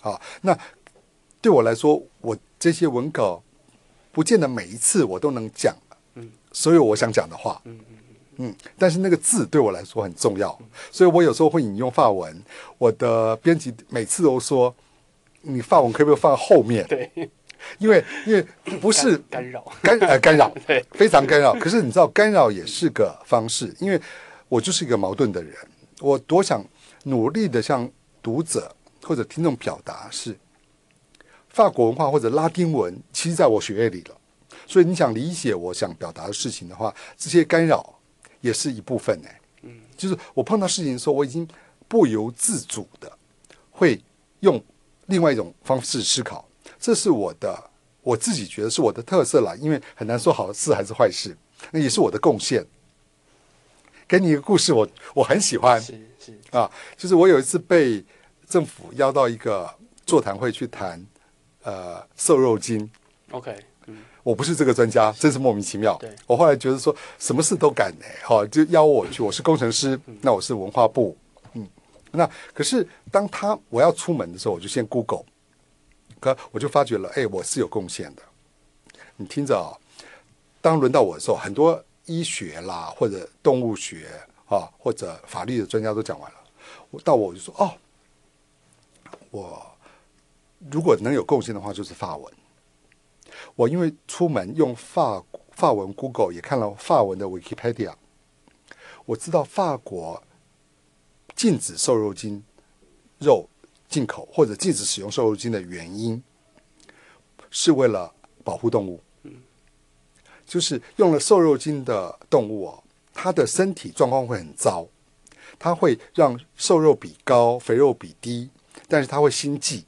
啊，那对我来说，我这些文稿不见得每一次我都能讲，嗯，所有我想讲的话，嗯嗯嗯，但是那个字对我来说很重要，所以我有时候会引用法文。我的编辑每次都说，你法文可不可以放后面？对，因为因为不是干干扰，干呃干扰，对，非常干扰。可是你知道，干扰也是个方式，因为我就是一个矛盾的人，我多想努力的向读者或者听众表达是法国文化或者拉丁文，其实在我血液里了。所以你想理解我想表达的事情的话，这些干扰也是一部分哎。嗯，就是我碰到事情的时候，我已经不由自主的会用另外一种方式思考，这是我的我自己觉得是我的特色啦，因为很难说好事还是坏事，那也是我的贡献。给你一个故事，我我很喜欢。是是，啊，就是我有一次被政府邀到一个座谈会去谈呃瘦肉精，OK，嗯，我不是这个专家，真是莫名其妙。对。我后来觉得说什么事都敢呢、好、就邀我去，我是工程师，那我是文化部，嗯，那可是当他我要出门的时候，我就先 Google，可我就发觉了，哎，我是有贡献的。你听着啊、当轮到我的时候，很多医学啦，或者动物学啊，或者法律的专家都讲完了，我到我就说，哦，我如果能有贡献的话，就是法文。我因为出门用法法文 Google 也看了法文的 Wikipedia，我知道法国禁止瘦肉精肉进口或者禁止使用瘦肉精的原因，是为了保护动物。就是用了瘦肉精的动物哦，它的身体状况会很糟，它会让瘦肉比高，肥肉比低，但是它会心悸，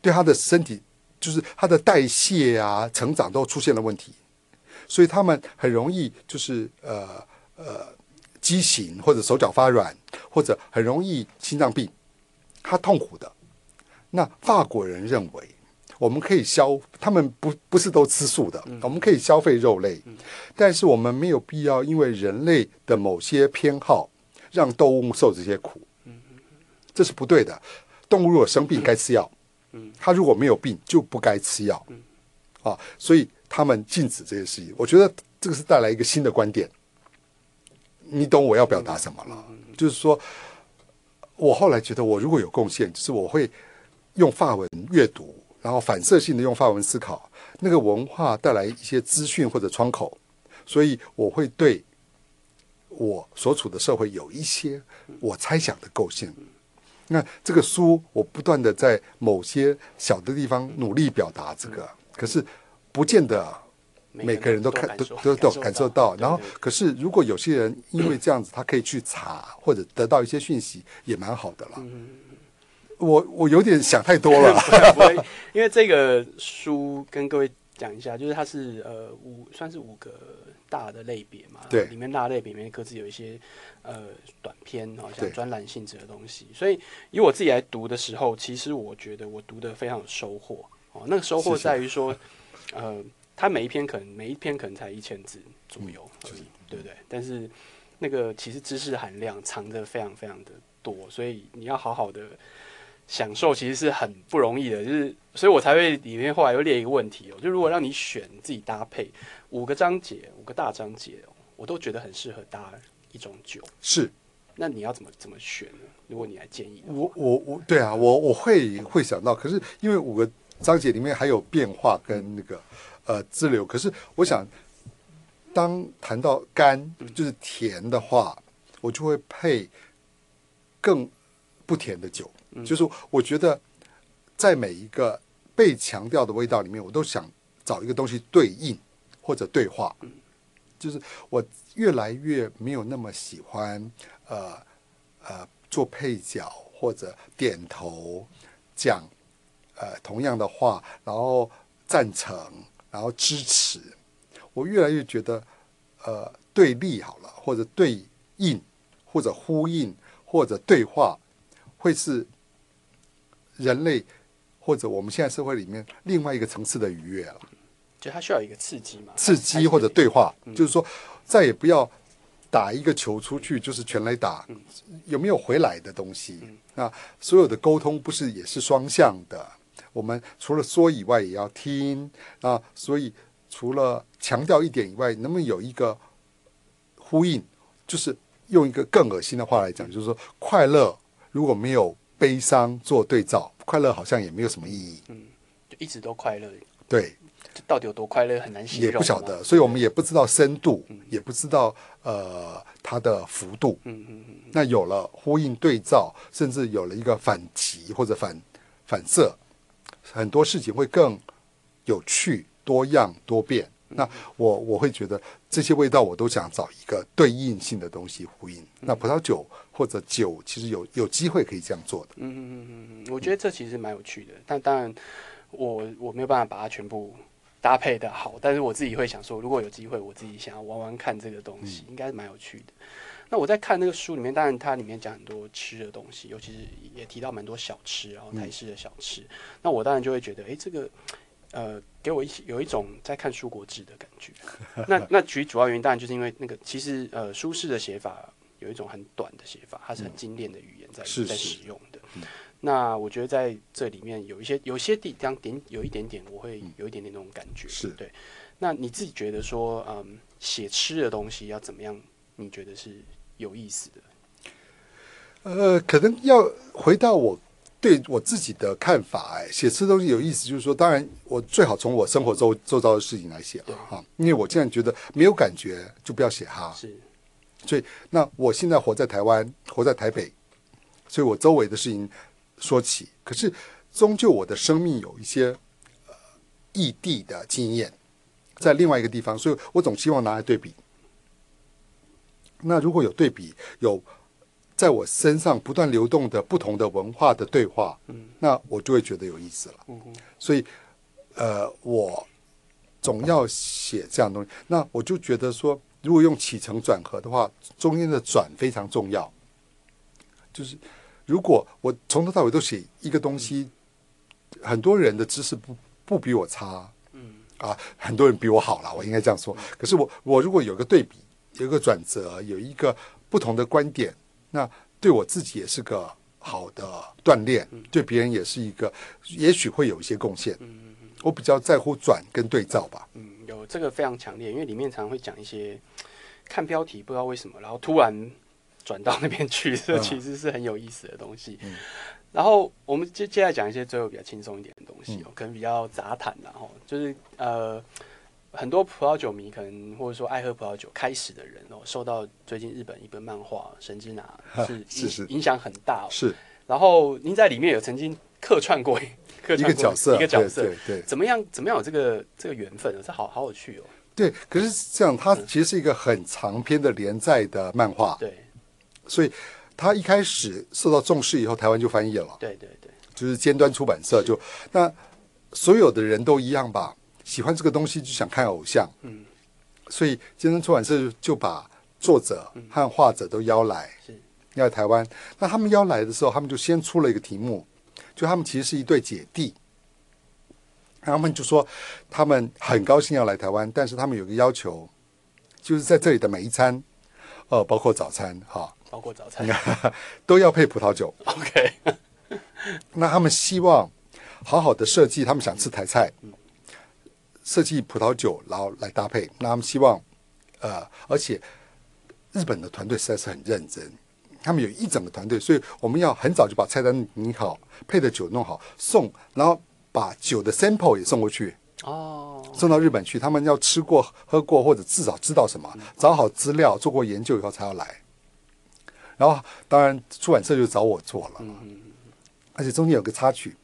对它的身体就是它的代谢啊、成长都出现了问题，所以他们很容易就是呃呃畸形或者手脚发软，或者很容易心脏病。他痛苦的。那法国人认为，我们可以消，他们不不是都吃素的，我们可以消费肉类，但是我们没有必要因为人类的某些偏好，让动物受这些苦。这是不对的。动物如果生病该吃药，它如果没有病就不该吃药。啊，所以他们禁止这些事情。我觉得这个是带来一个新的观点。你懂我要表达什么了？就是说，我后来觉得，我如果有贡献，就是我会用法文阅读，然后反射性的用法文思考，那个文化带来一些资讯或者窗口，所以我会对我所处的社会有一些我猜想的构陷。那这个书，我不断的在某些小的地方努力表达这个，可是不见得每个人都看都都都感受到。然后，可是如果有些人因为这样子，他可以去查或者得到一些讯息，也蛮好的了。我我有点想太多了，不会，因为这个书跟各位讲一下，就是它是呃五算是五个大的类别嘛，对，里面大类别里面各自有一些呃短篇哦，像专栏性质的东西。所以以我自己来读的时候，其实我觉得我读的非常有收获哦。那个收获在于说，呃，它每一篇可能每一篇可能才一千字左右而已，对不对？但是那个其实知识含量藏着非常非常的多，所以你要好好的。享受其实是很不容易的，就是所以我才会里面后来又列一个问题哦，就如果让你选自己搭配五个章节，五个大章节，我都觉得很适合搭一种酒。是，那你要怎么怎么选呢？如果你来建议，我我我对啊，我我会会想到，可是因为五个章节里面还有变化跟那个呃自流，可是我想当谈到甘就是甜的话，我就会配更不甜的酒。就是我觉得，在每一个被强调的味道里面，我都想找一个东西对应或者对话。就是我越来越没有那么喜欢呃呃做配角或者点头讲呃同样的话，然后赞成，然后支持。我越来越觉得呃对立好了，或者对应，或者呼应，或者对话，会是。人类或者我们现在社会里面另外一个层次的愉悦了，就它需要一个刺激嘛？刺激或者对话，就是说再也不要打一个球出去就是全来打，有没有回来的东西？那所有的沟通不是也是双向的？我们除了说以外也要听啊，所以除了强调一点以外，能不能有一个呼应？就是用一个更恶心的话来讲，就是说快乐如果没有。悲伤做对照，快乐好像也没有什么意义。嗯，就一直都快乐。对，到底有多快乐很难形容。也不晓得，所以我们也不知道深度，也不知道呃它的幅度。嗯嗯嗯。那有了呼应对照，甚至有了一个反击或者反反射，很多事情会更有趣、多样、多变。那我我会觉得这些味道我都想找一个对应性的东西呼应。那葡萄酒或者酒其实有有机会可以这样做的。嗯嗯嗯嗯嗯，我觉得这其实蛮有趣的。但当然，我我没有办法把它全部搭配的好。但是我自己会想说，如果有机会，我自己想要玩玩看这个东西，应该是蛮有趣的。那我在看那个书里面，当然它里面讲很多吃的东西，尤其是也提到蛮多小吃，然后台式的小吃。那我当然就会觉得，哎，这个。呃，给我一有一种在看书国志的感觉。那那其实主要原因当然就是因为那个，其实呃，苏轼的写法有一种很短的写法，它是很精炼的语言在在使用的。那我觉得在这里面有一些有些地方点有一点点，我会有一点点那种感觉。是对。那你自己觉得说，嗯，写吃的东西要怎么样？你觉得是有意思的？呃，可能要回到我。对我自己的看法，哎，写吃东西有意思，就是说，当然我最好从我生活周周遭的事情来写了哈，因为我现在觉得没有感觉就不要写哈。是，所以那我现在活在台湾，活在台北，所以我周围的事情说起，可是终究我的生命有一些呃异地的经验，在另外一个地方，所以我总希望拿来对比。那如果有对比，有。在我身上不断流动的不同的文化的对话，嗯，那我就会觉得有意思了。嗯所以，呃，我总要写这样东西。那我就觉得说，如果用起承转合的话，中间的转非常重要。就是如果我从头到尾都写一个东西，很多人的知识不不比我差，嗯啊，很多人比我好了，我应该这样说。可是我我如果有个对比，有一个转折，有一个不同的观点，那对我自己也是个好的锻炼，对别人也是一个，也许会有一些贡献。我比较在乎转跟对照吧。嗯，有这个非常强烈，因为里面常常会讲一些看标题不知道为什么，然后突然转到那边去，这其实是很有意思的东西。然后我们接接下来讲一些最后比较轻松一点的东西哦，可能比较杂谈然后就是呃很多葡萄酒迷可能或者说爱喝葡萄酒开始的人哦，受到最近日本一本漫画《神之拿》是是是影响很大哦。是然后您在里面有曾经客串过 客一个角色，一个角色，对对对怎么样？怎么样有这个这个缘分？这好好有趣哦。对。可是这样，它其实是一个很长篇的连载的漫画，对所以它一开始受到重视以后，台湾就翻译了。对对对，就是尖端出版社就那所有的人都一样吧，喜欢这个东西就想看偶像，嗯，所以尖端出版社就把作者和画者都邀来，是。邀来台湾。那他们邀来的时候，他们就先出了一个题目，就他们其实是一对姐弟，他们就说他们很高兴要来台湾，但是他们有个要求，就是在这里的每一餐，呃，包括早餐哈、包括早餐。都要配葡萄酒。OK，那他们希望好好的设计，他们想吃台菜，设计葡萄酒，然后来搭配。那他们希望，呃，而且日本的团队实在是很认真，他们有一整个团队，所以我们要很早就把菜单拟好，配的酒弄好送，然后把酒的 sample 也送过去，哦，送到日本去。他们要吃过、喝过，或者至少知道什么，找好资料，做过研究以后才要来。然后，当然出版社就找我做了。而且中间有个插曲，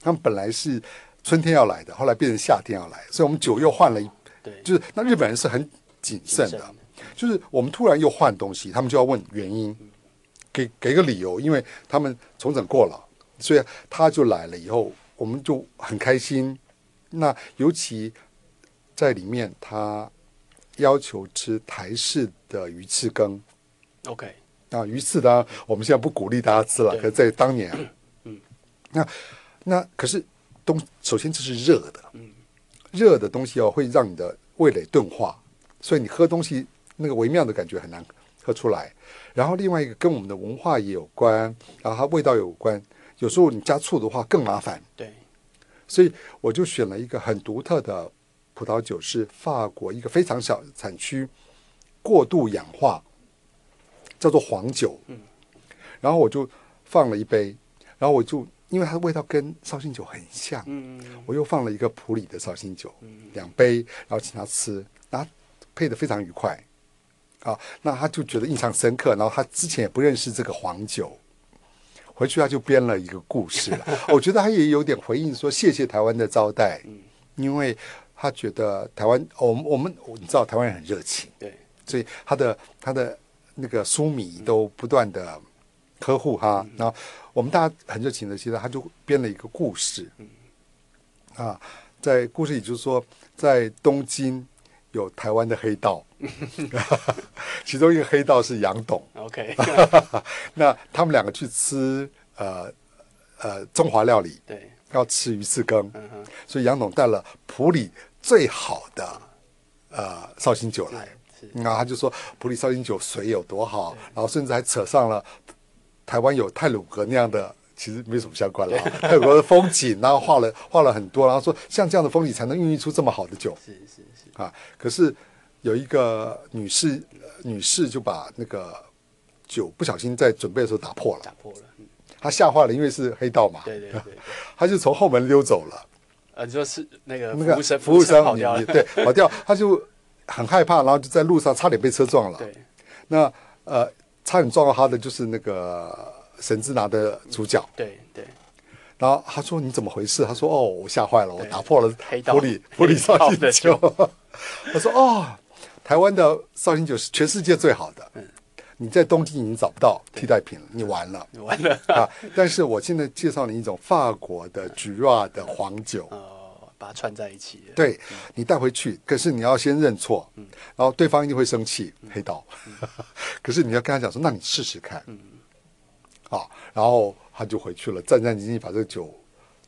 他们本来是春天要来的，后来变成夏天要来，所以我们酒又换了一，对，就是那日本人是很谨慎的，就是我们突然又换东西，他们就要问原因，给给个理由，因为他们重整过了，所以他就来了以后，我们就很开心。那尤其在里面，他要求吃台式的鱼翅羹，OK，啊，鱼翅当然我们现在不鼓励大家吃了，可是在当年，嗯，那那可是东首先这是热的，嗯，热的东西哦会让你的味蕾钝化，所以你喝东西那个微妙的感觉很难喝出来。然后另外一个跟我们的文化也有关，然后它味道有关，有时候你加醋的话更麻烦，对，所以我就选了一个很独特的葡萄酒，是法国一个非常小的产区过度氧化，叫做黄酒。嗯，然后我就放了一杯，然后我就因为它的味道跟绍兴酒很像，嗯，我又放了一个普里的绍兴酒，两杯，然后请他吃，然后配的非常愉快。啊，那他就觉得印象深刻，然后他之前也不认识这个黄酒，回去他就编了一个故事了。我觉得他也有点回应说谢谢台湾的招待，因为他觉得台湾，我们我们你知道台湾人很热情，对，所以他的他的那个书迷都不断的呵护他，然后我们大家很热情的，其实他就编了一个故事，啊，在故事里就是说，在东京有台湾的黑道，其中一个黑道是杨董，OK，那他们两个去吃呃呃中华料理，对，要吃鱼翅羹，嗯，所以杨董带了普里最好的呃绍兴酒来。是，然后他就说普里绍兴酒水有多好，然后甚至还扯上了台湾有泰鲁阁那样的，其实没什么相关了啊。泰鲁阁的风景，然后画了画了很多，然后说像这样的风景才能孕育出这么好的酒是是是，啊。可是有一个女士，呃女士就把那个酒不小心在准备的时候打破了，打破了，嗯，她吓坏了，因为是黑道嘛，对对对对，她就从后门溜走了。呃，你说是那个那个服务生，服务生跑掉对跑掉，她就很害怕，然后就在路上差点被车撞了。对，那呃，差点撞到他的就是那个神之拿的主角。对对，然后他说：“你怎么回事？”他说：“哦，我吓坏了，我打破了玻璃玻璃绍兴的酒。” 他说：“哦，台湾的绍兴酒是全世界最好的，嗯你在东京已经找不到替代品了，你完了 你完了，啊！但是我现在介绍你一种法国的 g i r a 的黄酒，哦，把它串在一起了，对你带回去，可是你要先认错，然后对方一定会生气，黑道。可是你要跟他讲说，那你试试看，嗯啊，然后他就回去了，战战兢兢把这个酒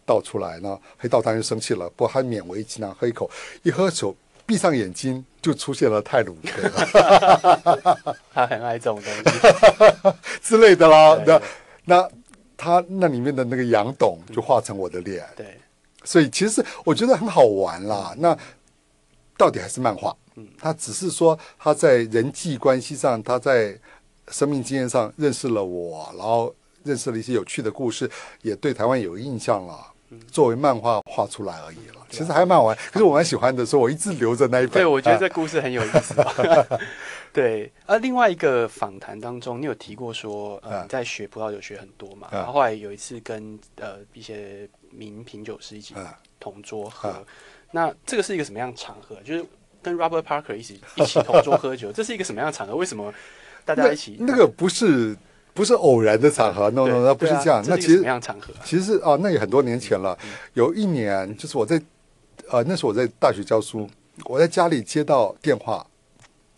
倒出来呢。黑道当然生气了，不过他勉为其难喝一口，一喝酒闭上眼睛就出现了泰鲁格他很爱这种东西。之类的啦。那那他那里面的那个杨董就化成我的脸，对，所以其实我觉得很好玩啦。那到底还是漫画，嗯他只是说他在人际关系上，他在生命经验上认识了我，然后认识了一些有趣的故事，也对台湾有印象了。嗯作为漫画画出来而已了，其实还蛮好玩。可是我蛮喜欢的，所以我一直留着那一本。对，我觉得啊 这故事很有意思。对，而另外一个访谈当中，你有提过说，呃，在学葡萄酒学很多嘛，嗯然后后来有一次跟呃一些名品酒师一起嗯同桌喝，嗯那这个是一个什么样的场合？就是跟 Robert Parker 一起一起同桌喝酒，这是一个什么样的场合？为什么大家一起？那个不是不是偶然的场合，no 对 no，那不是这样。那其实什么样场合？其实是哦，那也很多年前了。有一年，就是我在呃，那时候我在大学教书，我在家里接到电话，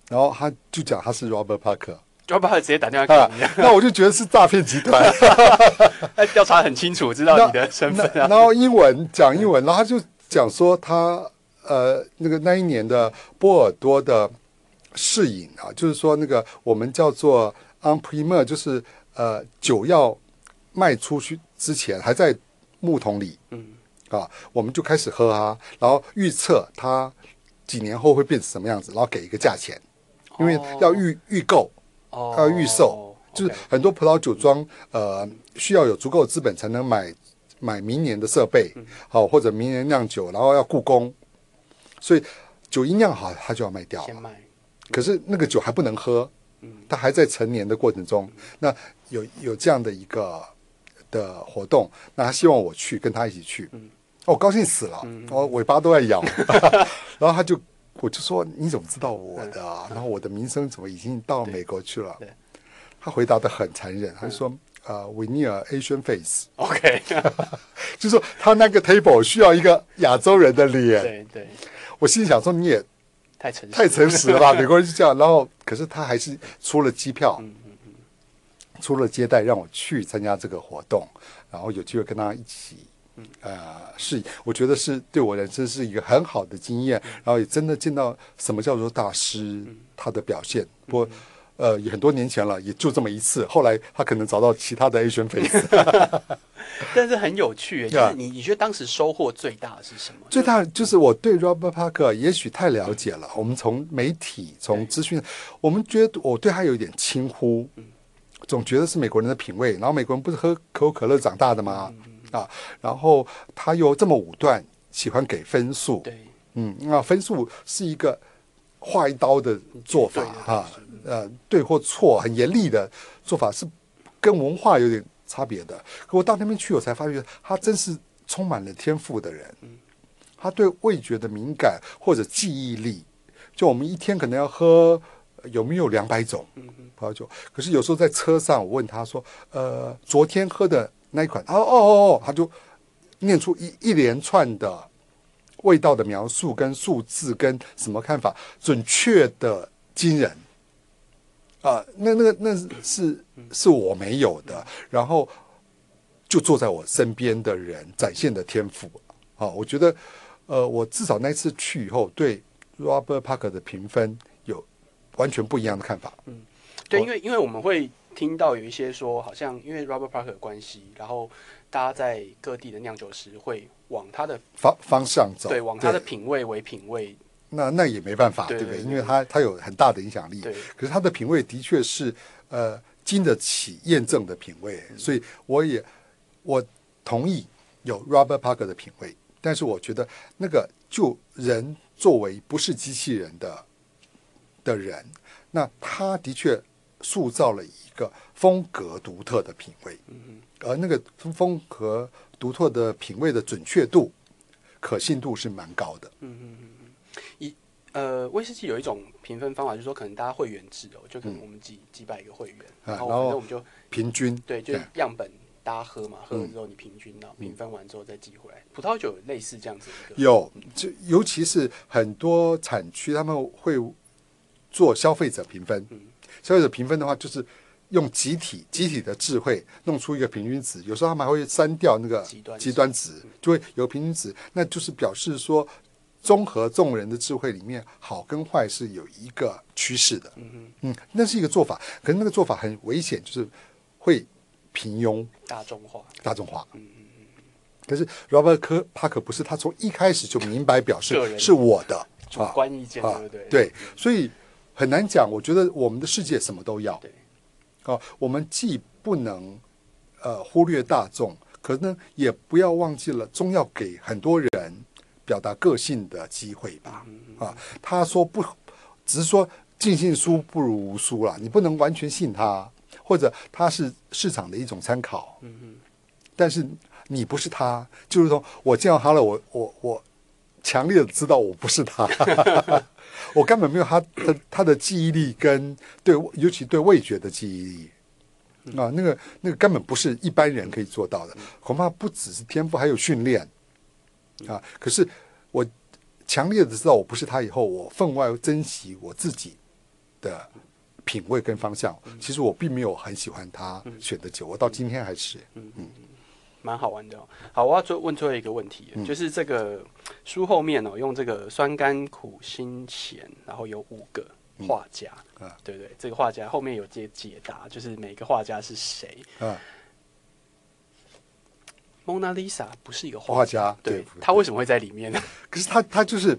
然后他就讲他是 Robert Parker Robert Parker 直接打电话给啊你，，那我就觉得是诈骗集团。他调查很清楚，知道你的身份啊。然后英文讲英文，然后他就讲说他呃那个那一年的波尔多的试饮啊，就是说那个我们叫做 on premier，就是呃酒要卖出去之前还在木桶里嗯，啊，我们就开始喝啊，然后预测它几年后会变成什么样子，然后给一个价钱，因为要预预购。哦要预售，就是很多葡萄酒庄呃需要有足够的资本才能买买明年的设备，嗯。好、或者明年酿酒，然后要雇工，所以酒一酿好，他就要卖掉了。先卖，可是那个酒还不能喝，嗯。它还在成年的过程中。那有有这样的一个的活动，那他希望我去跟他一起去，嗯。我高兴死了，我尾巴都在摇，然后他就。我就说你怎么知道我的、啊？然后我的名声怎么已经到美国去了？他回答的很残忍，他就说：“呃、e need a Asian face，OK，就是说他那个 table 需要一个亚洲人的脸。对对，我心想说你也太诚实，太诚实了吧，美国人是这样。然后，可是他还是出了机票，嗯嗯嗯，出了接待，让我去参加这个活动，然后有机会跟他一起，嗯呃，是我觉得是对我人生是一个很好的经验，然后也真的见到什么叫做大师嗯他的表现。不过，呃，也很多年前了，也就这么一次。后来他可能找到其他的 Asian face，但是很有趣，就是 你你觉得当时收获最大的是什么？最大就是我对 Robert Parker 也许太了解了。我们从媒体、从资讯，我们觉得我对他有一点轻忽，总觉得是美国人的品味。然后美国人不是喝可口可乐长大的吗？啊，然后他又这么武断，喜欢给分数。对，嗯，那分数是一个划一刀的做法哈，呃，对或错很严厉的做法是跟文化有点差别的。可我到那边去，我才发觉他真是充满了天赋的人。他对味觉的敏感或者记忆力，就我们一天可能要喝呃有没有两百种葡萄酒，可是有时候在车上，我问他说，呃，昨天喝的那一款，哦哦哦哦，他就念出一一连串的味道的描述跟数字跟什么看法，准确的惊人。啊，那那个那是是我没有的，然后就坐在我身边的人展现的天赋啊，我觉得，呃，我至少那一次去以后，对 Robert Parker 的评分有完全不一样的看法。对，因为因为我们会听到有一些说，好像因为 Robert Parker 的关系，然后大家在各地的酿酒师会往他的方方向走，对往他的品味为品味，那那也没办法，对不对？因为他他有很大的影响力，对。可是他的品味的确是呃经得起验证的品味，所以我也我同意有 Robert Parker 的品味，但是我觉得那个就人作为不是机器人的的人，那他的确塑造了一个风格独特的品味，而那个风格独特的品味的准确度、可信度是蛮高的。嗯嗯嗯嗯，一呃，威士忌有一种评分方法，就是说可能大家会员制哦，就可能我们几、几百个会员，然后我们就平均对，就是样本大家喝嘛，喝了之后你平均嗯到评分完之后再寄回来。葡萄酒类似这样子的一个，有，就尤其是很多产区他们会做消费者评分。嗯消费者评分的话，就是用集体集体的智慧弄出一个平均值，有时候他们还会删掉那个极端值极端值，就会有平均值，那就是表示说，综合众人的智慧里面，好跟坏是有一个趋势的。嗯嗯，那是一个做法，可是那个做法很危险，就是会平庸，大众化，大众化。嗯可是 Robert 科帕克不是，他从一开始就明白表示是我的主啊观意见，啊对不对？对，所以很难讲。我觉得我们的世界什么都要。对，哦，我们既不能呃忽略大众，可呢也不要忘记了，终要给很多人表达个性的机会吧。嗯啊，他说不，只是说尽信书不如无书啦，你不能完全信他，或者他是市场的一种参考。但是你不是他，就是说我见到他了，我我我强烈的知道我不是他，我根本没有他的他的记忆力跟对，尤其对味觉的记忆力。啊，那个那个根本不是一般人可以做到的，恐怕不只是天赋，还有训练啊。可是我强烈的知道我不是他以后，我分外珍惜我自己的品味跟方向。其实我并没有很喜欢他选的酒，我到今天还是。蛮好玩的哦。好，我要最问最后一个问题，嗯就是这个书后面哦，用这个酸甘苦辛咸，然后有五个画家，嗯啊对不对？这个画家后面有解解答，就是每个画家是谁。啊，蒙娜丽莎不是一个画画家，对对，他为什么会在里面呢？可是他他就是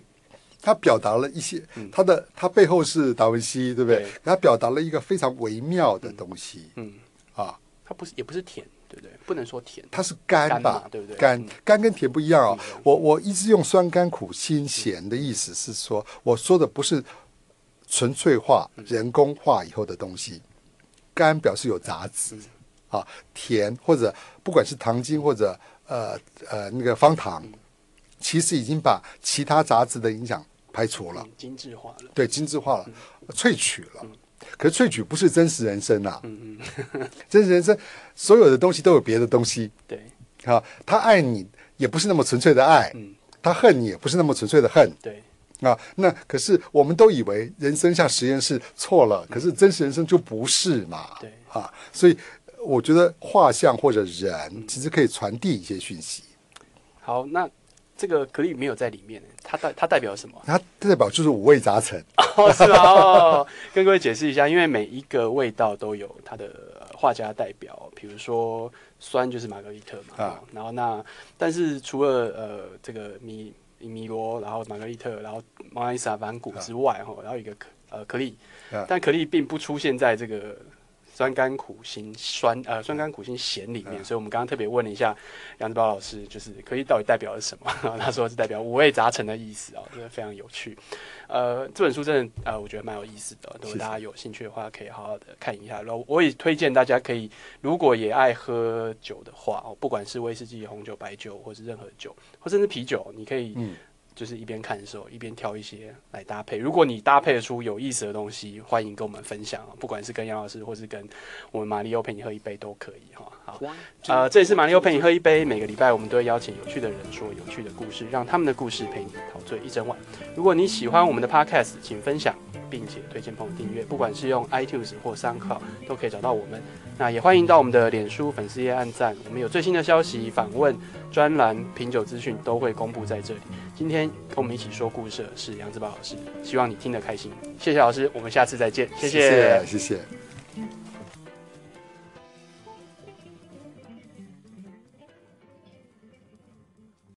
他表达了一些嗯他的他背后是达文西，对不对对？他表达了一个非常微妙的东西嗯，啊，他不是也不是甜，对不对？不能说甜，它是甘甘吧嘛，对不对甘嗯甘跟甜不一样哦不一样。我我一直用酸甘苦辛咸的意思是说，我说的不是纯粹化、嗯人工化以后的东西。甘表示有杂质嗯啊，甜或者不管是糖精或者呃呃那个方糖，嗯其实已经把其他杂质的影响排除了。嗯精致化了。对，精致化了，萃取了。可是萃取不是真实人生啊！嗯嗯，真实人生所有的东西都有别的东西对，啊。他爱你也不是那么纯粹的爱，嗯他恨你也不是那么纯粹的恨对，啊。那可是我们都以为人生像实验室错了，可是真实人生就不是嘛？对啊，所以我觉得画像或者人其实可以传递一些讯息，好，那这个可丽没有在里面，它代它代表什么？它代表就是五味杂陈。哦，是啊？哦，跟各位解释一下，因为每一个味道都有它的呃画家代表，比如说酸就是玛格丽特嘛，啊哦然后那但是除了呃这个米米罗，然后玛格丽特，然后蒙娜丽莎、梵谷之外，哈、然后一个可呃可丽啊，但可丽并不出现在这个。酸甘苦辛酸呃酸甘苦辛咸里面，啊所以我们刚刚特别问了一下杨志宝老师，就是可以到底代表了什么？他说是代表五味杂陈的意思哦，真的非常有趣。呃，这本书真的呃，我觉得蛮有意思的。如果大家有兴趣的话，可以好好的看一下。然后我也推荐大家可以，如果也爱喝酒的话哦，不管是威士忌、红酒、白酒，或是任何酒，或甚至啤酒，你可以嗯，就是一边看的时候一边挑一些来搭配。如果你搭配得出有意思的东西，欢迎跟我们分享哦，不管是跟杨老师，或是跟我们马里奥陪你喝一杯都可以哈。好。呃，这里是马里奥陪你喝一杯。每个礼拜我们都会邀请有趣的人说有趣的故事，让他们的故事陪你陶醉一整晚。如果你喜欢我们的 Podcast，请分享，并且推荐朋友订阅。不管是用 iTunes 或 SoundCloud 都可以找到我们。那也欢迎到我们的脸书粉丝页按赞，我们有最新的消息、访问、专栏、品酒资讯都会公布在这里。今天跟我们一起说故事的是杨志宝老师，希望你听得开心。谢谢老师，我们下次再见，谢谢谢谢谢。